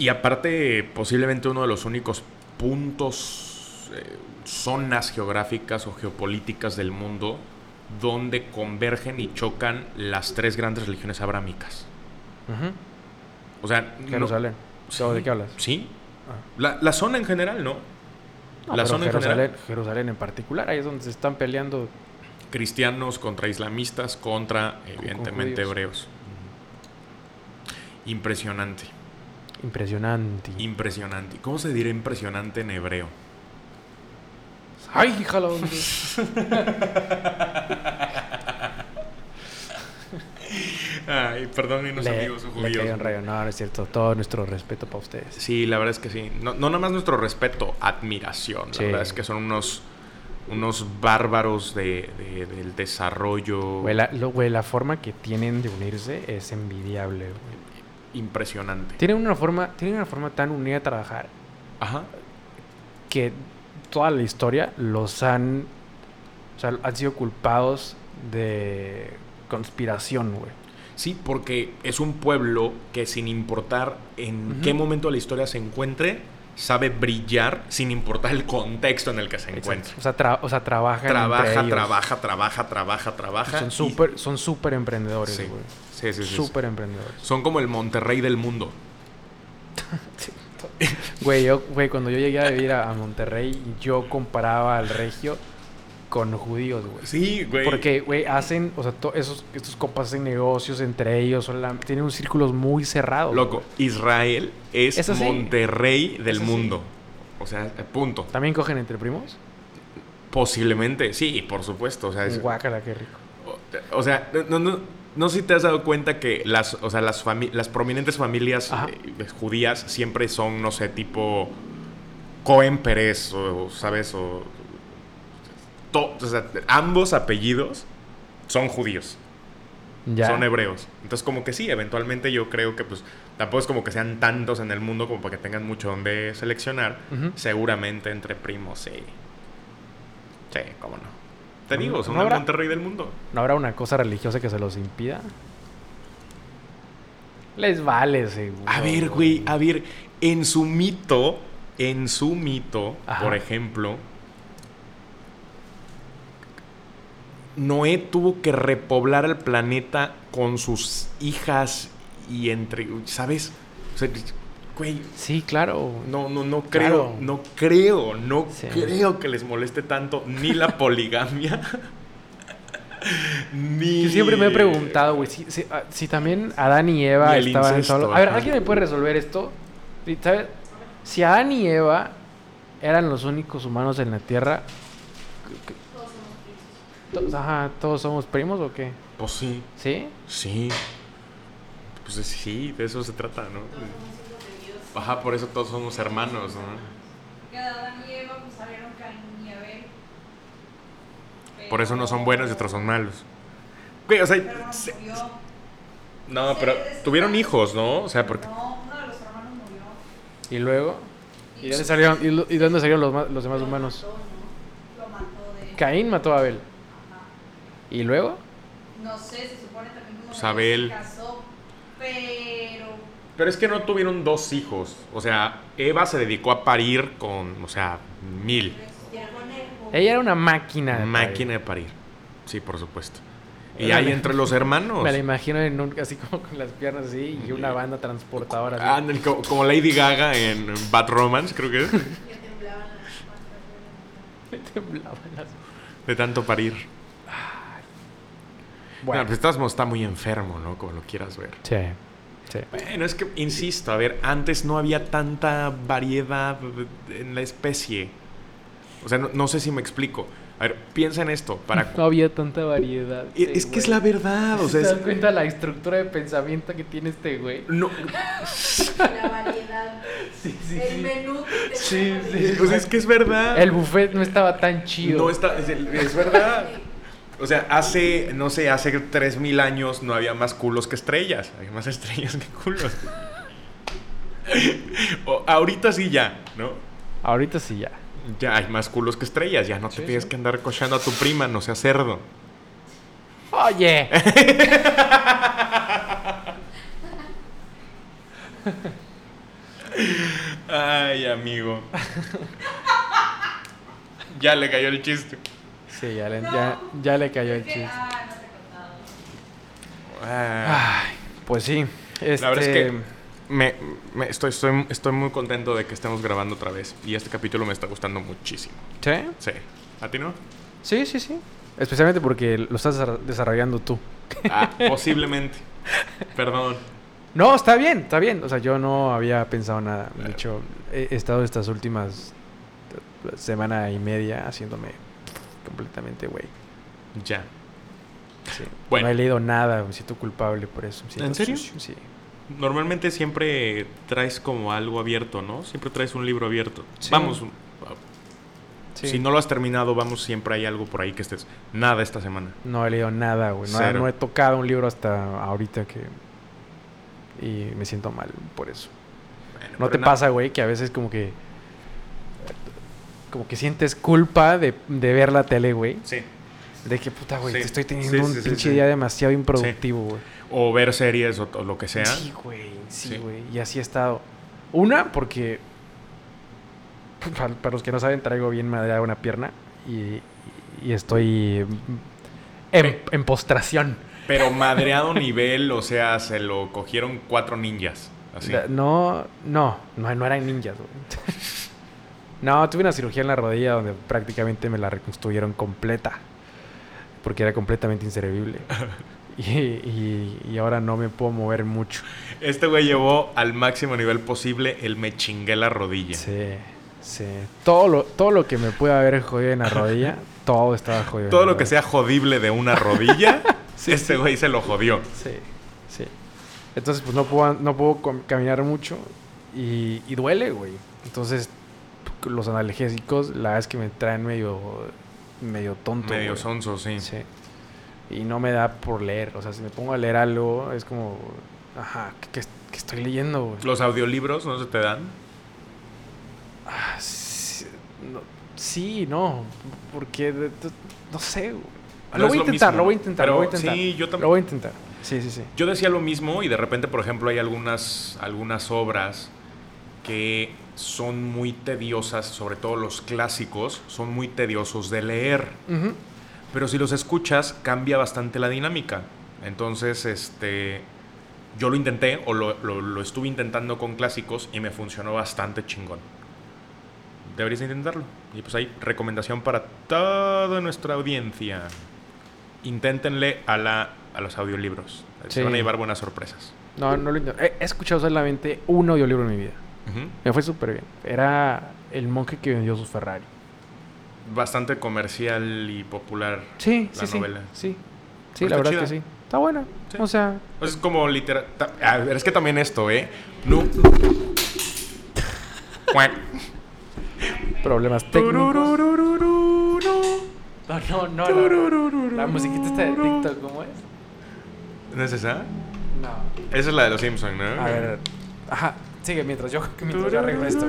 Y aparte, posiblemente uno de los únicos puntos, eh, zonas geográficas o geopolíticas del mundo donde convergen y chocan las tres grandes religiones abrámicas. O sea, no- Jerusalén. Sí. ¿De qué hablas? Sí. Ah. La, la zona en general, ¿no? No, la zona en Jerusalén, general. Jerusalén en particular, ahí es donde se están peleando. Cristianos contra islamistas, contra, evidentemente, hebreos. Impresionante. Impresionante. Impresionante. ¿Cómo se dirá impresionante en hebreo? ¡Ay, híjalo! Ay, perdón, unos le, amigos le judíos. rayo. No, no es cierto. Todo nuestro respeto para ustedes. Sí, la verdad es que sí. No, no nada más nuestro respeto, admiración. La Sí. verdad es que son unos, unos bárbaros de, de- del desarrollo Güey, la, lo- güey, la forma que tienen de unirse es envidiable, güey. Impresionante. Tienen una forma, tienen una forma tan unida de trabajar Ajá. que toda la historia los han, o sea, han sido culpados de conspiración, güey. Sí, porque es un pueblo que sin importar en qué momento de la historia se encuentre, sabe brillar sin importar el contexto en el que se encuentre. O sea, tra- o sea, trabajan entre Trabaja, ellos. trabaja, trabaja, trabaja, trabaja. Son súper, son súper emprendedores, Sí. güey. Sí, sí, sí. Súper emprendedores. Son como el Monterrey del mundo. Güey, yo, güey, cuando yo llegué a vivir a, a Monterrey, yo comparaba al regio con judíos, güey. Sí, güey. Porque, güey, hacen, o sea, to- esos, estos compas hacen negocios entre ellos, tienen unos círculos muy cerrados. Loco, Israel es. Monterrey del mundo. O sea, punto. ¿También cogen entre primos? Posiblemente, sí, por supuesto. O sea, es- Guácala, qué rico. O, sea no, no, no sé si te has dado cuenta que las, o sea, las, fami- las prominentes familias eh, judías siempre son, no sé, tipo Cohen Pérez, o, ¿sabes? O, to- o sea, ambos apellidos son judíos. Ya. son hebreos. Entonces, como que sí, eventualmente yo creo que pues tampoco es como que sean tantos en el mundo como para que tengan mucho donde seleccionar. Seguramente entre primos, sí. Sí, cómo no. Te digo, son no el Monterrey del mundo. ¿No habrá una cosa religiosa que se los impida? Les vale, seguro. A ver, güey, a ver, en su mito, en su mito, Ajá. por ejemplo, Noé tuvo que repoblar el planeta con sus hijas y entre, ¿sabes? O sea, güey, Sí, claro. no, no, no creo, Claro. no creo, no Sí. creo que les moleste tanto ni la poligamia, ni... Yo siempre me he preguntado, güey, si, si- ah, si también Adán y Eva Y estaban incesto, solos. A ver. ¿alguien me puede resolver esto? Si Adán y Eva eran los únicos humanos en la Tierra, Todos somos primos. to- ajá, ¿todos somos primos o qué? Pues sí, ¿Sí? sí. Pues sí, de eso se trata, ¿no? Ajá, por eso todos somos hermanos, ¿no? Que Adán y Eva pues salieron Caín y Abel. Por eso no son buenos y otros son malos. Güey, o sea, Pero no se- murió. no, pero tuvieron hijos, ¿no? O sea, porque No, uno de los hermanos murió. Y luego. ¿Y dónde salieron, y, lo- y dónde salieron los, los demás humanos? Lo mató de. Caín mató a Abel. Ajá. ¿Y luego? No sé, se supone también como Pues que Abel. se casó, pero Pero es que no tuvieron dos hijos. O sea, Eva se dedicó a parir con, o sea, mil. Ella era una máquina. de Máquina de parir. Sí, por supuesto. Y hay entre los hermanos. Me la imagino en un- así como con las piernas así y una banda transportadora. así. Ah, co- como Lady Gaga en Bad Romance, creo que es. Que temblaban las patas. Temblaban las- De tanto parir. Bueno, No, pues estás- está muy enfermo, ¿no? Como lo quieras ver. sí, sí. Bueno, es que, insisto, a ver, antes no había tanta variedad en la especie. O sea, no, no sé si me explico. A ver, piensa en esto. Para... No había tanta variedad. Es, este es que es la verdad, o ¿Se sea, das es... cuenta la estructura de pensamiento que tiene este güey? No, La variedad. Sí, el menú. te Sí, sí. pues es que es verdad. El buffet no estaba tan chido. No está, es, es verdad. O sea, hace, no sé, hace 3000 años no había más culos que estrellas. Hay más estrellas que culos. O- ahorita sí ya, ¿no? Ahorita sí ya. Ya hay más culos que estrellas. Ya no te Sí, tienes sí. que andar cochando a tu prima, no sea cerdo. Oye. Ay, amigo. ya le cayó el chiste. Sí, ya le, No. ya, ya le cayó el chiste. Ah, no Ay, pues sí. Este, La verdad es que me, me- estoy, estoy, estoy muy contento de que estemos grabando otra vez. Y este capítulo me está gustando muchísimo. ¿Sí? Sí. ¿A ti no? Sí, sí, sí. Especialmente porque lo estás desar- desarrollando tú. Ah, posiblemente. Perdón. No, está bien, está bien. O sea, yo no había pensado nada. De hecho, he he estado estas últimas eh, semana y media haciéndome completamente güey. Ya. Sí. Bueno. No he leído nada, me siento culpable por eso. me siento ¿En serio? sucio, Sí. Normalmente siempre traes como algo abierto, ¿no? Siempre traes un libro abierto. Sí. Vamos. Sí. Si no lo has terminado, vamos, siempre hay algo por ahí que estés. Nada esta semana. No he leído nada, güey. No, he tocado un libro hasta ahorita que... Y me siento mal por eso. Bueno, ¿No te pasa, güey, que a veces como que... Como que sientes culpa de, de ver la tele, güey? Sí. De que, puta, güey, Sí. te estoy teniendo Sí, un sí, pinche día demasiado improductivo, güey. O ver series o, o lo que sea. Sí, güey, sí, güey. Y así he estado. Una, porque... Para, para los que no saben, traigo bien madreada una pierna. Y, y estoy... En, postración. Pero madreado nivel, o sea, se lo cogieron cuatro ninjas. Así. No, no, no, no eran ninjas, güey. No, tuve una cirugía en la rodilla donde prácticamente me la reconstruyeron completa. Porque era completamente inservible. Y, y- y ahora no me puedo mover mucho. Este güey llevó al máximo nivel posible el me chingué la rodilla. Sí, sí. Todo lo, todo lo que me puede haber jodido en la rodilla, todo estaba jodido. Todo lo que sea jodible de una rodilla, Sí, este sí. güey se lo jodió. Sí, sí. Entonces, pues no puedo, no puedo caminar mucho y, y duele, güey. Entonces, los analgésicos, la verdad es que me traen medio, medio tonto. Medio güey. sonso, sí. Sí. Y no me da por leer. O sea, si me pongo a leer algo, es como, ajá, ¿qué, estoy leyendo, güey? Los audiolibros no se te dan. Ah, sí, no, sí, no, porque, de- de- no sé, güey. No lo voy lo intentar, lo voy a intentar, Pero lo voy a intentar. sí, yo también- Lo voy a intentar. Sí, sí, sí. Yo decía lo mismo y de repente, por ejemplo, hay algunas, algunas obras que son muy tediosas, sobre todo los clásicos, son muy tediosos de leer. Pero si los escuchas, cambia bastante la dinámica. Entonces, este. Yo lo intenté, o lo, lo- lo estuve intentando con clásicos y me funcionó bastante chingón. Deberías intentarlo. Y pues hay recomendación para toda nuestra audiencia. Inténtenle a, la, a los audiolibros. Se van a llevar buenas sorpresas. No, no lo intento. He escuchado solamente un audiolibro en mi vida. Me fue súper bien. Era El monje que vendió su Ferrari. Bastante comercial y popular. Sí, La sí, novela. sí. Sí, sí Pero la verdad que chida. sí. Está buena. Sí. O sea, Pues es como literal. ta- A ver, es que también esto, ¿eh? No. Problemas técnicos. No, no. no. La musiquita está de TikTok, ¿cómo es? ¿No es esa? No. Esa es la de los Simpsons, ¿no? A ver. Ajá. Sigue mientras yo, mientras yo arreglo esto.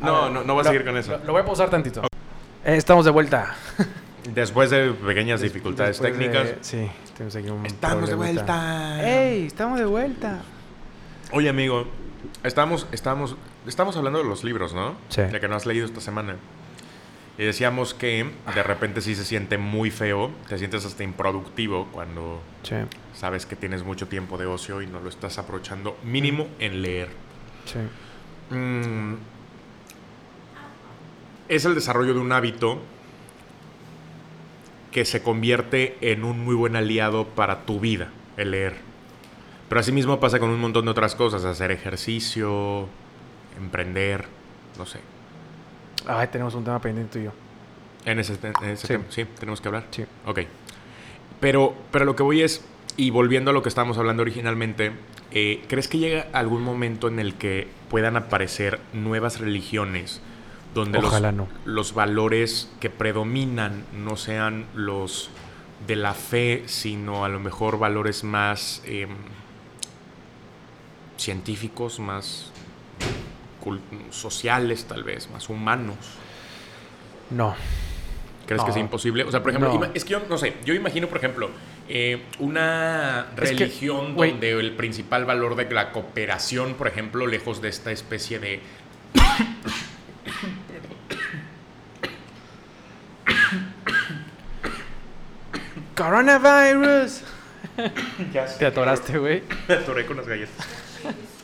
No, no, no voy a lo- seguir con eso. Lo, lo voy a pausar tantito. Eh, estamos de vuelta. Después de pequeñas dificultades Después de- técnicas. sí, tenemos aquí un Estamos de problemita. vuelta. ¡Ey! Estamos de vuelta. Oye, amigo, estamos, estamos, estamos hablando de los libros, ¿no? Sí. De que no has leído esta semana. Y decíamos que de repente sí se siente muy feo, te sientes hasta improductivo cuando Sí, sabes que tienes mucho tiempo de ocio y no lo estás aprovechando mínimo en leer. sí. Mm, es el desarrollo de un hábito que se convierte en un muy buen aliado para tu vida, el leer. Pero asimismo pasa con un montón de otras cosas, hacer ejercicio, emprender, no sé. Ay, tenemos un tema pendiente tú y yo. En ese, en ese Sí. tema, sí, tenemos que hablar. Sí. Ok. Pero, pero lo que voy es, y volviendo a lo que estábamos hablando originalmente, eh, ¿crees que llega algún momento en el que puedan aparecer nuevas religiones donde los, Ojalá no. los valores que predominan no sean los de la fe, sino a lo mejor valores más em, científicos, más sociales tal vez, más humanos? No. ¿Crees que es imposible? O sea, por ejemplo, No. es que yo no sé, yo imagino, por ejemplo, eh, una Es religión donde el principal valor de la cooperación, por ejemplo, lejos de esta especie de... Coronavirus. Te atoraste, güey. Me atoré con las galletas.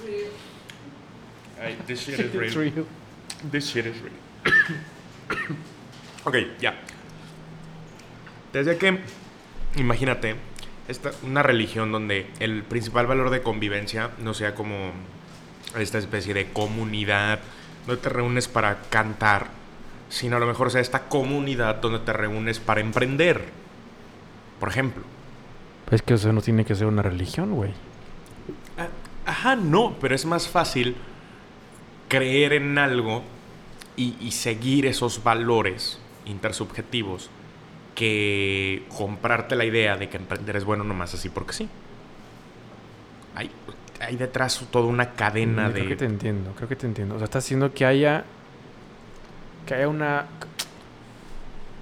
This shit is real. real. This shit is real. ok, ya. Desde que, imagínate, esta, una religión donde el principal valor de convivencia no sea como esta especie de comunidad donde te reúnes para cantar, sino a lo mejor sea esta comunidad donde te reúnes para emprender. Por ejemplo. Pues que eso no tiene que ser una religión, güey. Ah, Ajá, no, pero es más fácil creer en algo y, y seguir esos valores intersubjetivos que comprarte la idea de que emprender es bueno nomás así porque sí. Hay, hay detrás toda una cadena Creo que te de... entiendo, creo que te entiendo. O sea, está haciendo que haya. que haya una.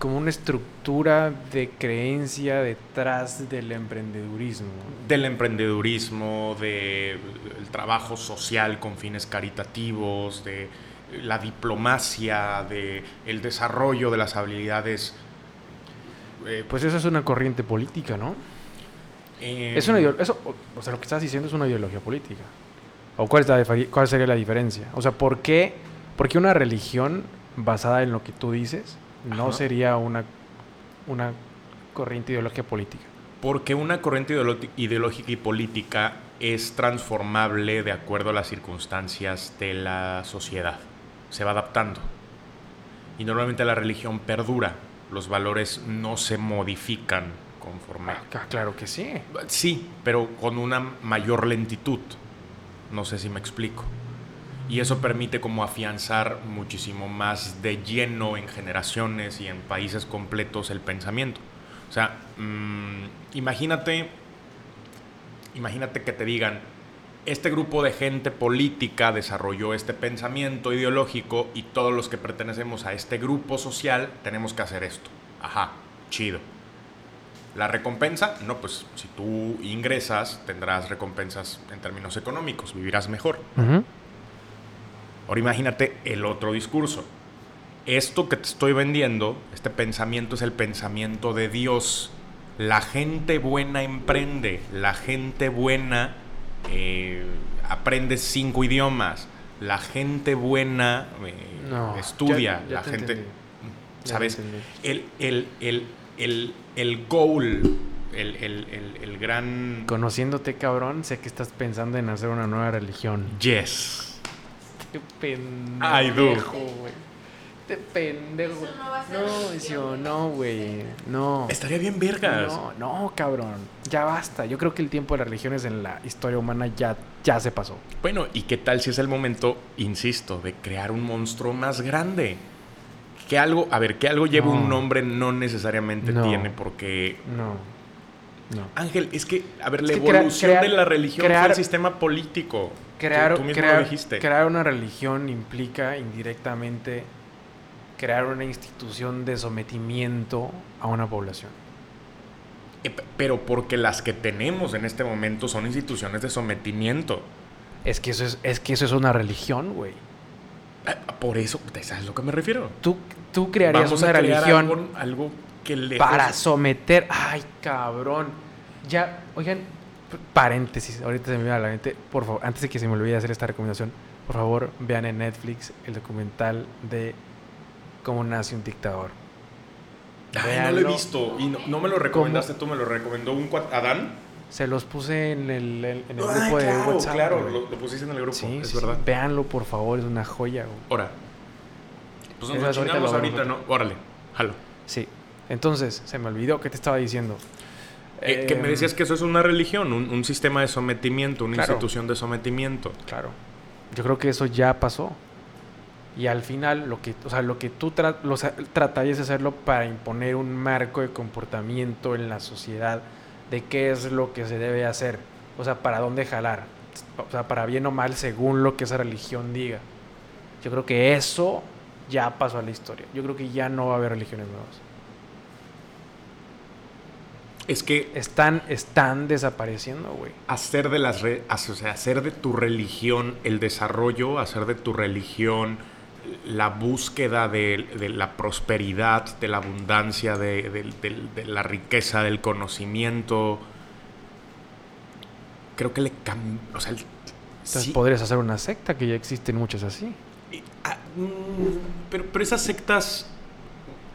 Como una estructura de creencia detrás del emprendedurismo. del emprendedurismo, del trabajo social con fines caritativos, de la diplomacia, de el desarrollo de las habilidades. eh, Pues eso es una corriente política, ¿no? eh, Es una eso, o- sea, lo que estás diciendo es una ideología política. ¿O cuál, es la cuál sería la diferencia? O sea, ¿por qué, por qué una religión basada en lo que tú dices no Ajá. sería una, una corriente ideología política? Porque una corriente ideológica y política es transformable de acuerdo a las circunstancias de la sociedad. Se va adaptando. Y normalmente la religión perdura. Los valores no se modifican conforme. Ah, claro que sí. Sí, pero con una mayor lentitud. No sé si me explico. Y eso permite como afianzar muchísimo más de lleno en generaciones y en países completos el pensamiento. O sea, mm, imagínate, imagínate que te digan, este grupo de gente política desarrolló este pensamiento ideológico y todos los que pertenecemos a este grupo social tenemos que hacer esto. Ajá, chido. La recompensa, no, pues si tú ingresas tendrás recompensas en términos económicos, vivirás mejor. Ujú. Ahora imagínate el otro discurso. Esto que te estoy vendiendo, este pensamiento es el pensamiento de Dios. La gente buena emprende, la gente buena eh, aprende cinco idiomas, la gente buena eh, No, estudia, ya- ya la te gente... entendí. Ya ¿Sabes? El, el, el, el, el goal, el, el, el, el gran... Conociéndote, cabrón, sé que estás pensando en hacer una nueva religión. Yes. Qué pendejo, I do. güey. Qué pendejo. Eso no va a ser No, no, güey. No. Estaría bien vergas. No, no, cabrón. Ya basta. Yo creo que el tiempo de las religiones en la historia humana ya, ya se pasó. Bueno, ¿y qué tal si es el momento, insisto, de crear un monstruo más grande? que algo, a ver, que algo lleve No. un nombre no necesariamente No. tiene porque... No. No. Ángel, es que, a ver, Es la evolución crear- de la religión fue el sistema político. Crear, tú, tú mismo crear- crear una religión implica indirectamente crear una institución de sometimiento a una población. Eh, Pero porque las que tenemos en este momento son instituciones de sometimiento. Es que eso es, es que eso es una religión, güey. Ah, Por eso, ¿sabes a lo que me refiero? Tú, tú crearías Vamos una a crear religión algo, algo que lejos- para someter. Ay, cabrón. Ya, oigan, paréntesis, ahorita se me viene a la mente. Por favor, antes de que se me olvide hacer esta recomendación, por favor, vean en Netflix el documental de cómo nace un dictador. Ay, no lo he visto. Y no, no me lo recomendaste tú, me lo recomendó un cuat- Adán. Se los puse en el, en el Ay, grupo de WhatsApp. claro, lo, lo pusiste en el grupo, Sí, es sí, verdad. sí. Véanlo, por favor, es una joya. güey. Ahora. Pues nos ahorita ahorita. ¿no? Órale, jalo. Sí. Entonces, se me olvidó que te estaba diciendo. Eh, que me decías que eso es una religión, un, un sistema de sometimiento, una Claro. institución de sometimiento. Claro. Yo creo que eso ya pasó. Y al final, lo que, o sea, lo que tú tra de hacerlo para imponer un marco de comportamiento en la sociedad de qué es lo que se debe hacer. O sea, para dónde jalar. O sea, para bien o mal, según lo que esa religión diga. Yo creo que eso ya pasó a la historia. Yo creo que ya no va a haber religiones nuevas. Es que Están, están desapareciendo, güey. hacer de las re- as- o sea, hacer de tu religión el desarrollo, hacer de tu religión la búsqueda de, de la prosperidad, de la abundancia, de, de- de- de la riqueza, del conocimiento. Creo que le cambia. O sea, Entonces sí, podrías hacer una secta, que ya existen muchas así. ah, mm, pero, pero esas sectas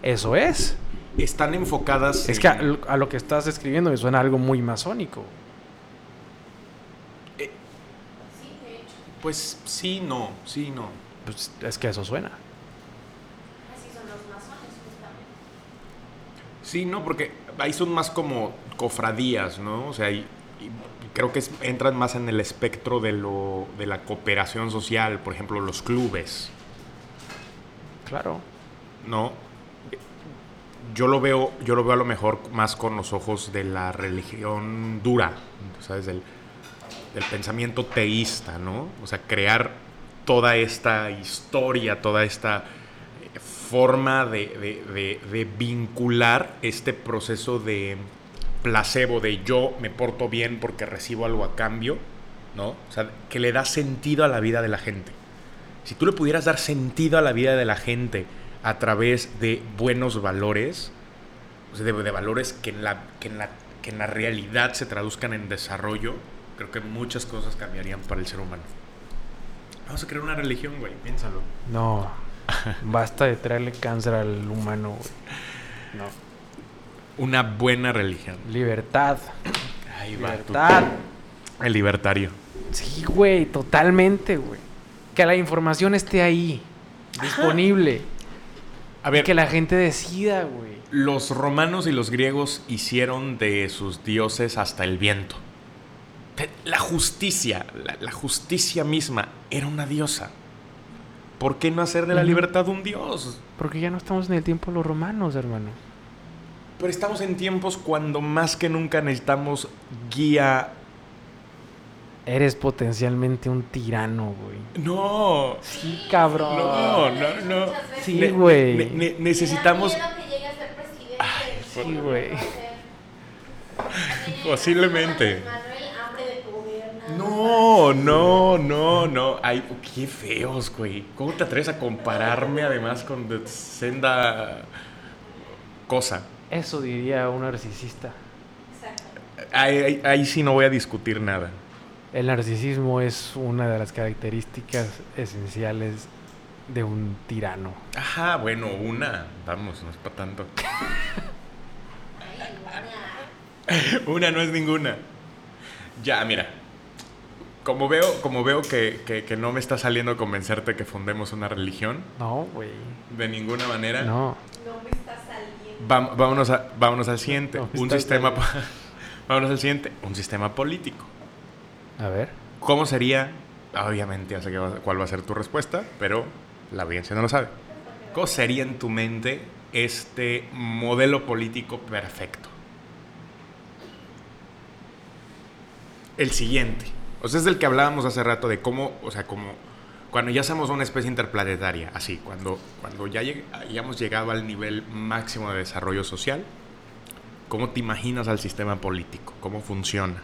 Eso es. Están enfocadas. Es en- que a, a lo que estás escribiendo me suena algo muy masónico. Sí, de hecho. Pues sí, no, sí, no. Pues es que eso suena. Así son los masones, justamente. Sí, no, porque ahí son más como cofradías, ¿no? O sea, y, y creo que es- entran más en el espectro de, lo, de la cooperación social, por ejemplo, los clubes, Claro. ¿no? Yo lo veo, yo lo veo a lo mejor más con los ojos de la religión dura, ¿sabes? Del, pensamiento teísta, ¿no? O sea, crear toda esta historia, toda esta eh, forma de- de vincular este proceso de placebo, de yo me porto bien porque recibo algo a cambio, ¿no? O sea, que le da sentido a la vida de la gente. Si tú le pudieras dar sentido a la vida de la gente a través de buenos valores, o sea, de, de valores que en, la, que, en la, que en la realidad se traduzcan en desarrollo, creo que muchas cosas cambiarían para el ser humano. Vamos a crear una religión, güey, piénsalo. No. Basta de traerle cáncer al humano, güey. No. Una buena religión. Libertad. Ahí va. tú. Libertad. El libertario. Sí, güey, totalmente, güey. Que la información esté ahí, disponible. A ver, Que la gente decida, güey. los romanos y los griegos hicieron de sus dioses hasta el viento. La justicia, la, la justicia misma era una diosa. ¿Por qué no hacer de la libertad un dios? Porque ya no estamos en el tiempo de los romanos, hermano. Pero estamos en tiempos cuando más que nunca necesitamos guía. Eres potencialmente un tirano, güey. No, Sí, cabrón. no, no, no. Sí, Ne- güey. ne- ne- necesitamos. Sí, ¿Cómo güey. Posiblemente. No, no, no, no. Ay, qué feos, güey. ¿Cómo te atreves a compararme además con de senda cosa? Eso diría un narcisista. Exacto. Ahí, ahí- ahí sí no voy a discutir nada. El narcisismo es una de las características esenciales de un tirano. Ajá, bueno, una. Vamos, no es para tanto. Una no es ninguna. Ya, mira. Como veo, como veo que, que- que no me está saliendo convencerte que fundemos una religión, No, güey. de ninguna manera. No. No me está saliendo. Vámonos, a- vámonos al siguiente. No, un sistema. vámonos al siguiente. Un sistema político. A ver. ¿Cómo sería? Obviamente ya sé que va- cuál va a ser tu respuesta, pero la audiencia no lo sabe. ¿Cómo sería en tu mente este modelo político perfecto? El siguiente. O sea, es del que hablábamos hace rato de cómo, o sea, como cuando ya somos una especie interplanetaria, así, cuando, cuando ya lleg- hayamos llegado al nivel máximo de desarrollo social, ¿cómo te imaginas al sistema político? ¿Cómo funciona?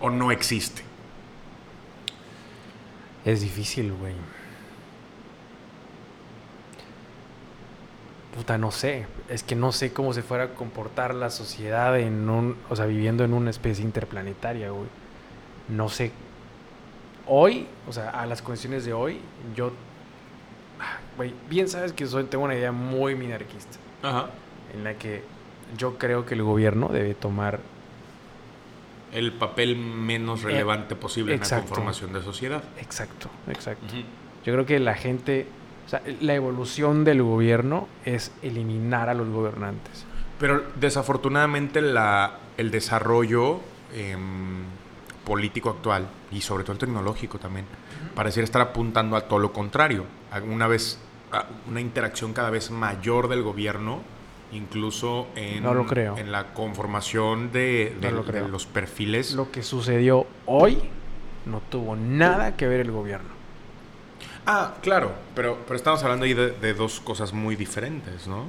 ¿O no existe? Es difícil, güey. Puta, no sé. Es que no sé cómo se fuera a comportar la sociedad en un. O sea, viviendo en una especie interplanetaria, güey. No sé. Hoy, o sea, a las condiciones de hoy, yo. ah, Güey, bien sabes que soy, tengo una idea muy minarquista. Ajá. En la que yo creo que el gobierno debe tomar. El papel menos relevante posible en la conformación de sociedad. Exacto, exacto. Yo creo que la gente, o sea, la evolución del gobierno es eliminar a los gobernantes. Pero desafortunadamente la, el desarrollo em, político actual y sobre todo el tecnológico también pareciera estar apuntando a todo lo contrario. A una vez a una interacción cada vez mayor del gobierno, incluso en, No lo creo. en la conformación de, No de- lo de creo. los perfiles. Lo que sucedió hoy no tuvo nada que ver el gobierno. Ah, claro, pero, pero estamos hablando ahí de, de dos cosas muy diferentes, ¿no?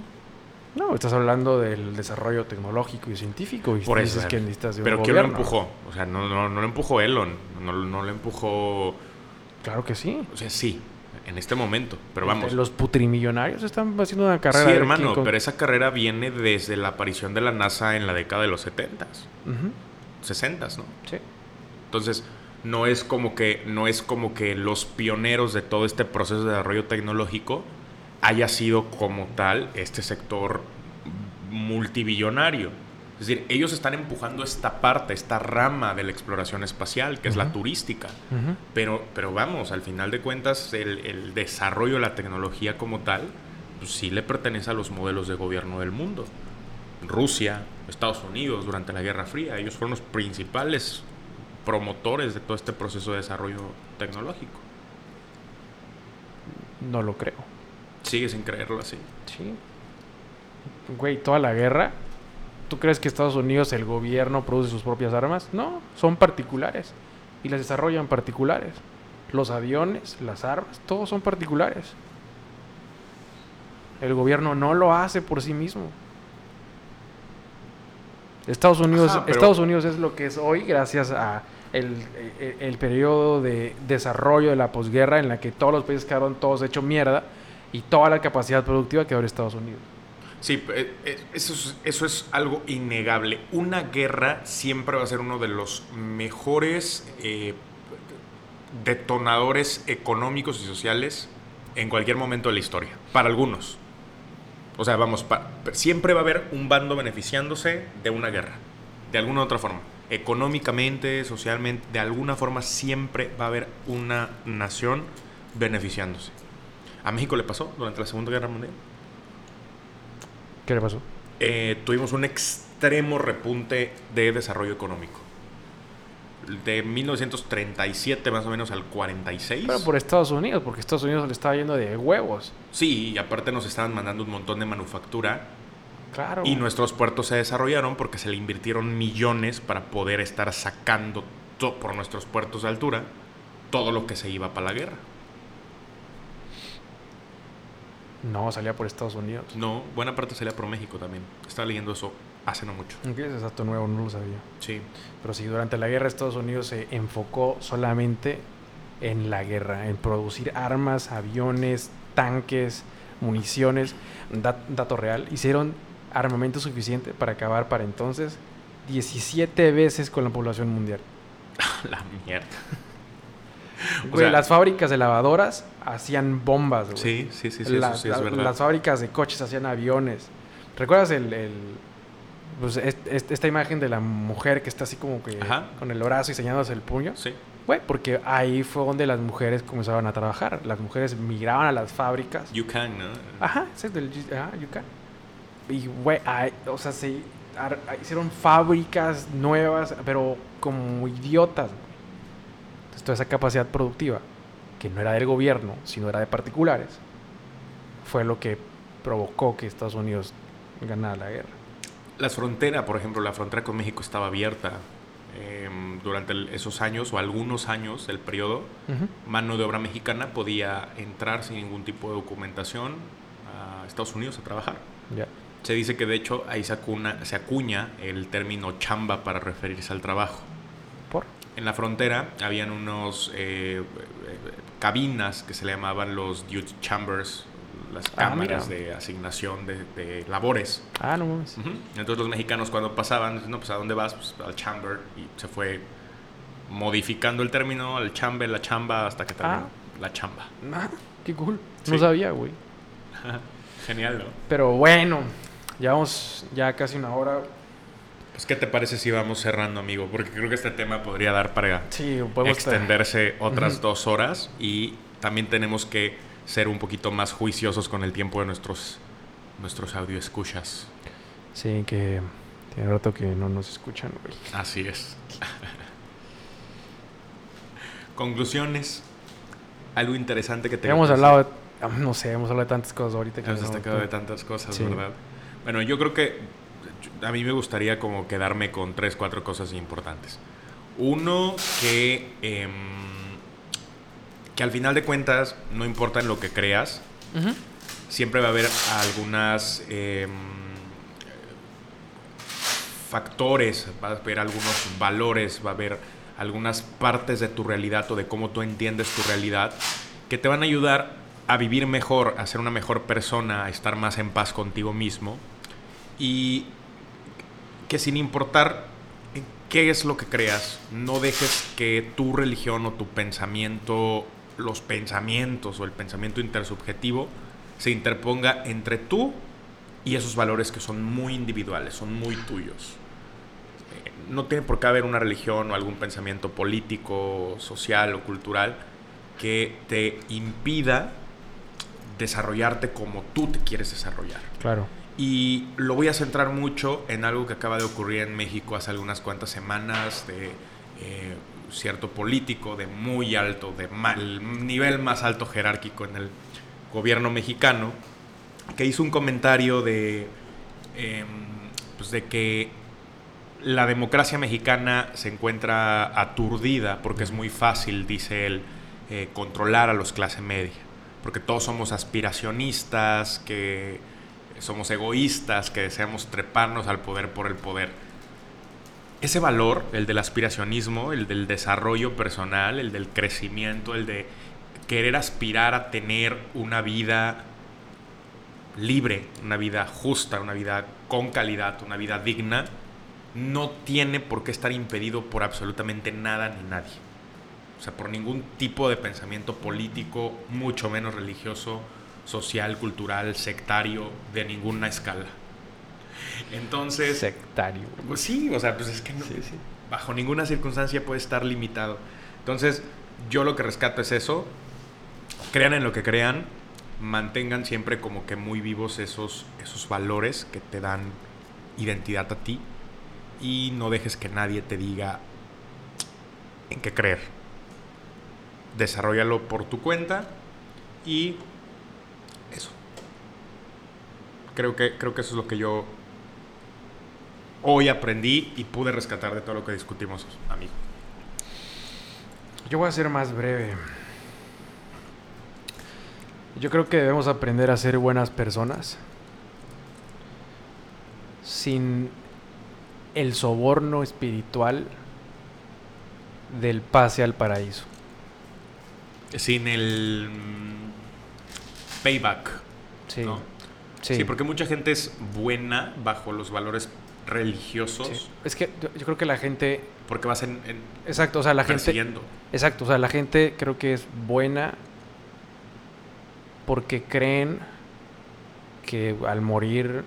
No, estás hablando del desarrollo tecnológico y científico y Por eso. dices que necesitas de un pero ¿quién lo empujó? O sea, no, no, no lo empujó Elon, no, no lo empujó... Claro que sí. O sea, sí, en este momento, pero vamos. Los putrimillonarios están haciendo una carrera. sí, hermano, con- pero esa carrera viene desde la aparición de la NASA en la década de los 70s, Ujú, 60s, ¿no? sí. Entonces, no es como que no es como que los pioneros de todo este proceso de desarrollo tecnológico haya sido como tal este sector multibillonario. Es decir, ellos están empujando esta parte, esta rama de la exploración espacial, que es la turística. Pero, pero vamos, al final de cuentas, el, el desarrollo de la tecnología como tal, pues sí le pertenece a los modelos de gobierno del mundo. Rusia, Estados Unidos, durante la Guerra Fría, ellos fueron los principales promotores de todo este proceso de desarrollo tecnológico. No lo creo. Sigue sin creerlo así. Sí. Güey, toda la guerra. ¿Tú crees que Estados Unidos, el gobierno, produce sus propias armas? No, son particulares. Y las desarrollan particulares. Los aviones, las armas, todos son particulares. El gobierno no lo hace por sí mismo. Estados Unidos, Ajá, pero- Estados Unidos es lo que es hoy gracias a el, el- el periodo de desarrollo de la posguerra en la que todos los países quedaron todos hechos mierda y toda la capacidad productiva quedó en Estados Unidos. Sí, eh, eh, eso es, algo innegable. Una guerra siempre va a ser uno de los mejores eh, detonadores económicos y sociales en cualquier momento de la historia. Para algunos. O sea, vamos, siempre va a haber un bando beneficiándose de una guerra. De alguna u otra forma. Económicamente, socialmente, de alguna forma siempre va a haber una nación beneficiándose. A México le pasó durante la Segunda Guerra Mundial. ¿Qué le pasó? eh, tuvimos un extremo repunte de desarrollo económico. De 1937 más o menos al 46. Pero por Estados Unidos, porque Estados Unidos le estaba yendo de huevos. Sí, y aparte nos estaban mandando un montón de manufactura Claro. y nuestros puertos se desarrollaron porque se le invirtieron millones para poder estar sacando por nuestros puertos de altura todo lo que se iba para la guerra. No, salía por Estados Unidos. No, buena parte salía por México también. Estaba leyendo eso hace no mucho. Ok, ese dato nuevo, no lo sabía. Sí. Pero sí, durante la guerra Estados Unidos se enfocó solamente en la guerra, en producir armas, aviones, tanques, municiones. Dat- dato real, hicieron armamento suficiente para acabar para entonces 17 veces con la población mundial. la mierda. O Güey, sea- las fábricas de lavadoras hacían bombas, güey. Sí, sí, sí, sí, las, eso sí es verdad. las fábricas de coches hacían aviones. ¿Recuerdas el, el- pues, est- est- esta imagen de la mujer que está así como que Ajá. con el brazo y señalándose el puño? Sí. Güey, porque ahí fue donde las mujeres comenzaban a trabajar. Las mujeres migraban a las fábricas. You can, ¿no? Ajá, exacto, el G- ajá, you can. Y, güey, o sea, se hicieron fábricas nuevas, pero como idiotas. Toda esa capacidad productiva, que no era del gobierno, sino era de particulares, fue lo que provocó que Estados Unidos ganara la guerra. La frontera, por ejemplo, la frontera con México estaba abierta eh, durante esos años o algunos años del periodo. Mano de obra mexicana podía entrar sin ningún tipo de documentación a Estados Unidos a trabajar. Se dice que de hecho ahí se, acuna- se acuña el término chamba para referirse al trabajo. En la frontera habían unos eh, eh, cabinas que se le llamaban los duty chambers, las Ah, cámaras de asignación de, de labores. Ah, no mames. Entonces los mexicanos cuando pasaban, no, pues ¿a dónde vas? Pues al chamber. Y se fue modificando el término al chamber, la chamba, hasta que terminó la chamba. Ah, qué cool. Sí. No sabía, güey. Genial, ¿no? Pero bueno, llevamos ya casi una hora. Pues, ¿qué te parece si vamos cerrando, amigo? Porque creo que este tema podría dar para Sí, podemos estar- extenderse otras Ujú. dos horas y también tenemos que ser un poquito más juiciosos con el tiempo de nuestros, nuestros audio escuchas. Sí, que tiene rato que no nos escuchan, güey. Así es. Conclusiones. Algo interesante que te Hemos hablado, de- ah, no sé, hemos hablado de tantas cosas ahorita. que Hemos no- destacado de tantas cosas, Sí. ¿verdad? Bueno, yo creo que a mí me gustaría como quedarme con tres, cuatro cosas importantes. Uno, que, em, que al final de cuentas, no importa en lo que creas, siempre va a haber algunas em, factores, va a haber algunos valores, va a haber algunas partes de tu realidad o de cómo tú entiendes tu realidad que te van a ayudar a vivir mejor, a ser una mejor persona, a estar más en paz contigo mismo y que sin importar qué es lo que creas, no dejes que tu religión o tu pensamiento, los pensamientos o el pensamiento intersubjetivo se interponga entre tú y esos valores que son muy individuales, son muy tuyos. Eh, No tiene por qué haber una religión o algún pensamiento político, social o cultural que te impida desarrollarte como tú te quieres desarrollar. Claro. Y lo voy a centrar mucho en algo que acaba de ocurrir en México hace algunas cuantas semanas de eh, cierto político de muy alto, de mal, nivel más alto jerárquico en el gobierno mexicano, que hizo un comentario de, em, pues de que la democracia mexicana se encuentra aturdida porque es muy fácil, dice él, eh, controlar a los clase media, porque todos somos aspiracionistas, que somos egoístas, que deseamos treparnos al poder por el poder. Ese valor, el del aspiracionismo, el del desarrollo personal, el del crecimiento, el de querer aspirar a tener una vida libre, una vida justa, una vida con calidad, una vida digna, no tiene por qué estar impedido por absolutamente nada ni nadie. O sea, por ningún tipo de pensamiento político, mucho menos religioso, social, cultural, sectario, de ninguna escala. Entonces, Sectario. pues sí, o sea, pues es que no- Sí, sí. bajo ninguna circunstancia puede estar limitado. Entonces, yo lo que rescato es eso. Crean en lo que crean, mantengan siempre como que muy vivos esos, esos valores que te dan identidad a ti y no dejes que nadie te diga en qué creer. Desarrollalo por tu cuenta y eso. Creo que, creo que eso es lo que yo hoy aprendí y pude rescatar de todo lo que discutimos, amigo. Yo voy a ser más breve. Yo creo que debemos aprender a ser buenas personas sin el soborno espiritual del pase al paraíso. Sin el mm, payback. Sí. ¿no? Sí. Sí, porque mucha gente es buena bajo los valores religiosos Sí. Es que yo, yo creo que la gente, porque vas en, en exacto, o sea, la gente, exacto, o sea, la gente creo que es buena porque creen que al morir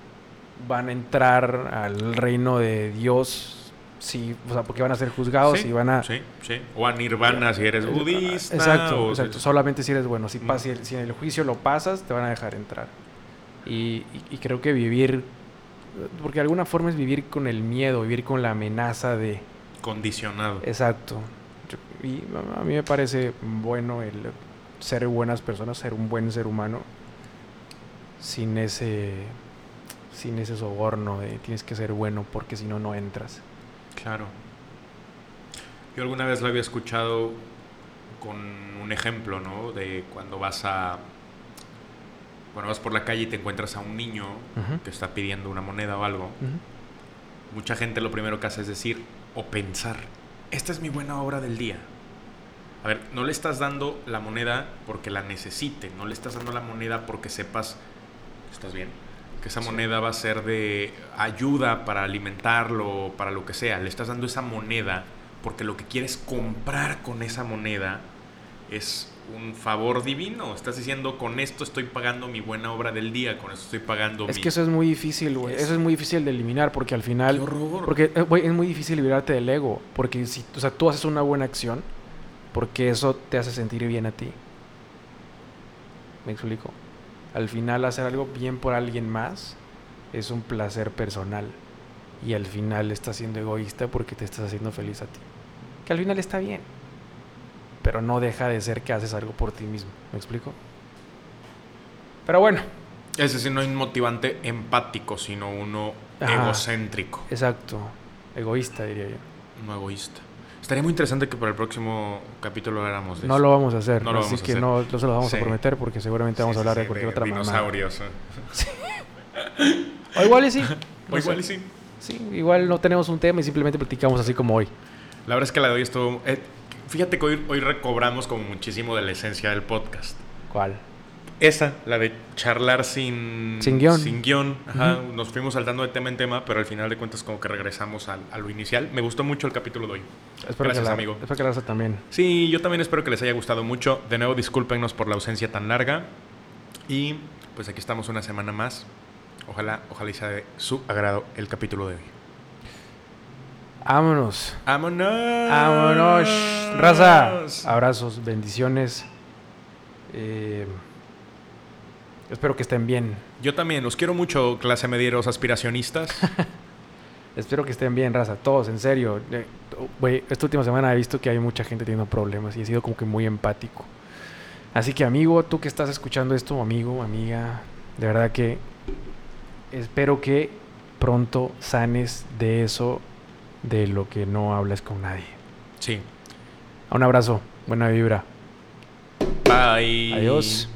van a entrar al reino de Dios, sí, o sea, porque van a ser juzgados Sí, y van a Sí, sí. O a Nirvana si eres budista. Exacto, o- exacto. Solamente si eres bueno. Si, Mm. pas- si, el- si en el juicio lo pasas, te van a dejar entrar. Y, y- creo que vivir, porque de alguna forma es vivir con el miedo, vivir con la amenaza de... Condicionado. Exacto. Y a mí me parece bueno el ser buenas personas, ser un buen ser humano. sin ese sin ese soborno de tienes que ser bueno porque si no no entras. Claro. Yo alguna vez lo había escuchado con un ejemplo, ¿no? De cuando vas a. Cuando vas por la calle y te encuentras a un niño Ujú. que está pidiendo una moneda o algo. Mucha gente lo primero que hace es decir o pensar: Esta es mi buena obra del día. A ver, no le estás dando la moneda porque la necesite, no le estás dando la moneda porque sepas. ¿Estás bien? Que esa Sí. moneda va a ser de ayuda para alimentarlo, para lo que sea. Le estás dando esa moneda porque lo que quieres comprar con esa moneda es un favor divino. Estás diciendo, con esto estoy pagando mi buena obra del día, con esto estoy pagando Es mi... que eso es muy difícil, güey. Es- Eso es muy difícil de eliminar porque al ¡Qué final horror! porque eh, güey, es muy difícil liberarte del ego, porque si o sea, tú haces una buena acción porque eso te hace sentir bien a ti. ¿Me explico? Al final hacer algo bien por alguien más es un placer personal y al final estás siendo egoísta porque te estás haciendo feliz a ti. Que al final está bien. Pero no deja de ser que haces algo por ti mismo. ¿Me explico? Pero bueno, Es decir, no un motivante empático, sino uno Ajá. egocéntrico, exacto. Egoísta diría yo. no egoísta. Estaría muy interesante que para el próximo capítulo habláramos de No eso. lo vamos a hacer, No lo así vamos a que hacer. no, no se lo vamos Sí. a prometer porque seguramente vamos Sí, a hablar sí, de cualquier otra mamá. dinosaurios. O igual y sí. O no igual y sí. Sí, igual no tenemos un tema y simplemente platicamos así como hoy. La verdad es que la de hoy estuvo... eh, fíjate que hoy, hoy recobramos como muchísimo de la esencia del podcast. ¿Cuál? Esa, la de charlar sin... Sin guion. Sin guion. Ajá. Nos fuimos saltando de tema en tema, pero al final de cuentas como que regresamos al- a lo inicial. Me gustó mucho el capítulo de hoy. Espero Gracias, que la, amigo. Espero que raza también. Sí, yo también espero que les haya gustado mucho. De nuevo, discúlpenos por la ausencia tan larga. Y pues aquí estamos una semana más. Ojalá, ojalá y sea de su agrado el capítulo de hoy. Vámonos. ¡Vámonos! Vámonos. Raza. Abrazos, bendiciones. Eh, espero que estén bien. Yo también, los quiero mucho, clase medieros aspiracionistas. Espero que estén bien, raza. Todos, en serio. Eh, esta última semana he visto que hay mucha gente teniendo problemas y he sido como que muy empático. Así que, amigo, tú que estás escuchando esto, amigo, amiga, de verdad que espero que pronto sanes de eso, de lo que no hablas con nadie. Sí. Un abrazo, buena vibra. Bye. Adiós.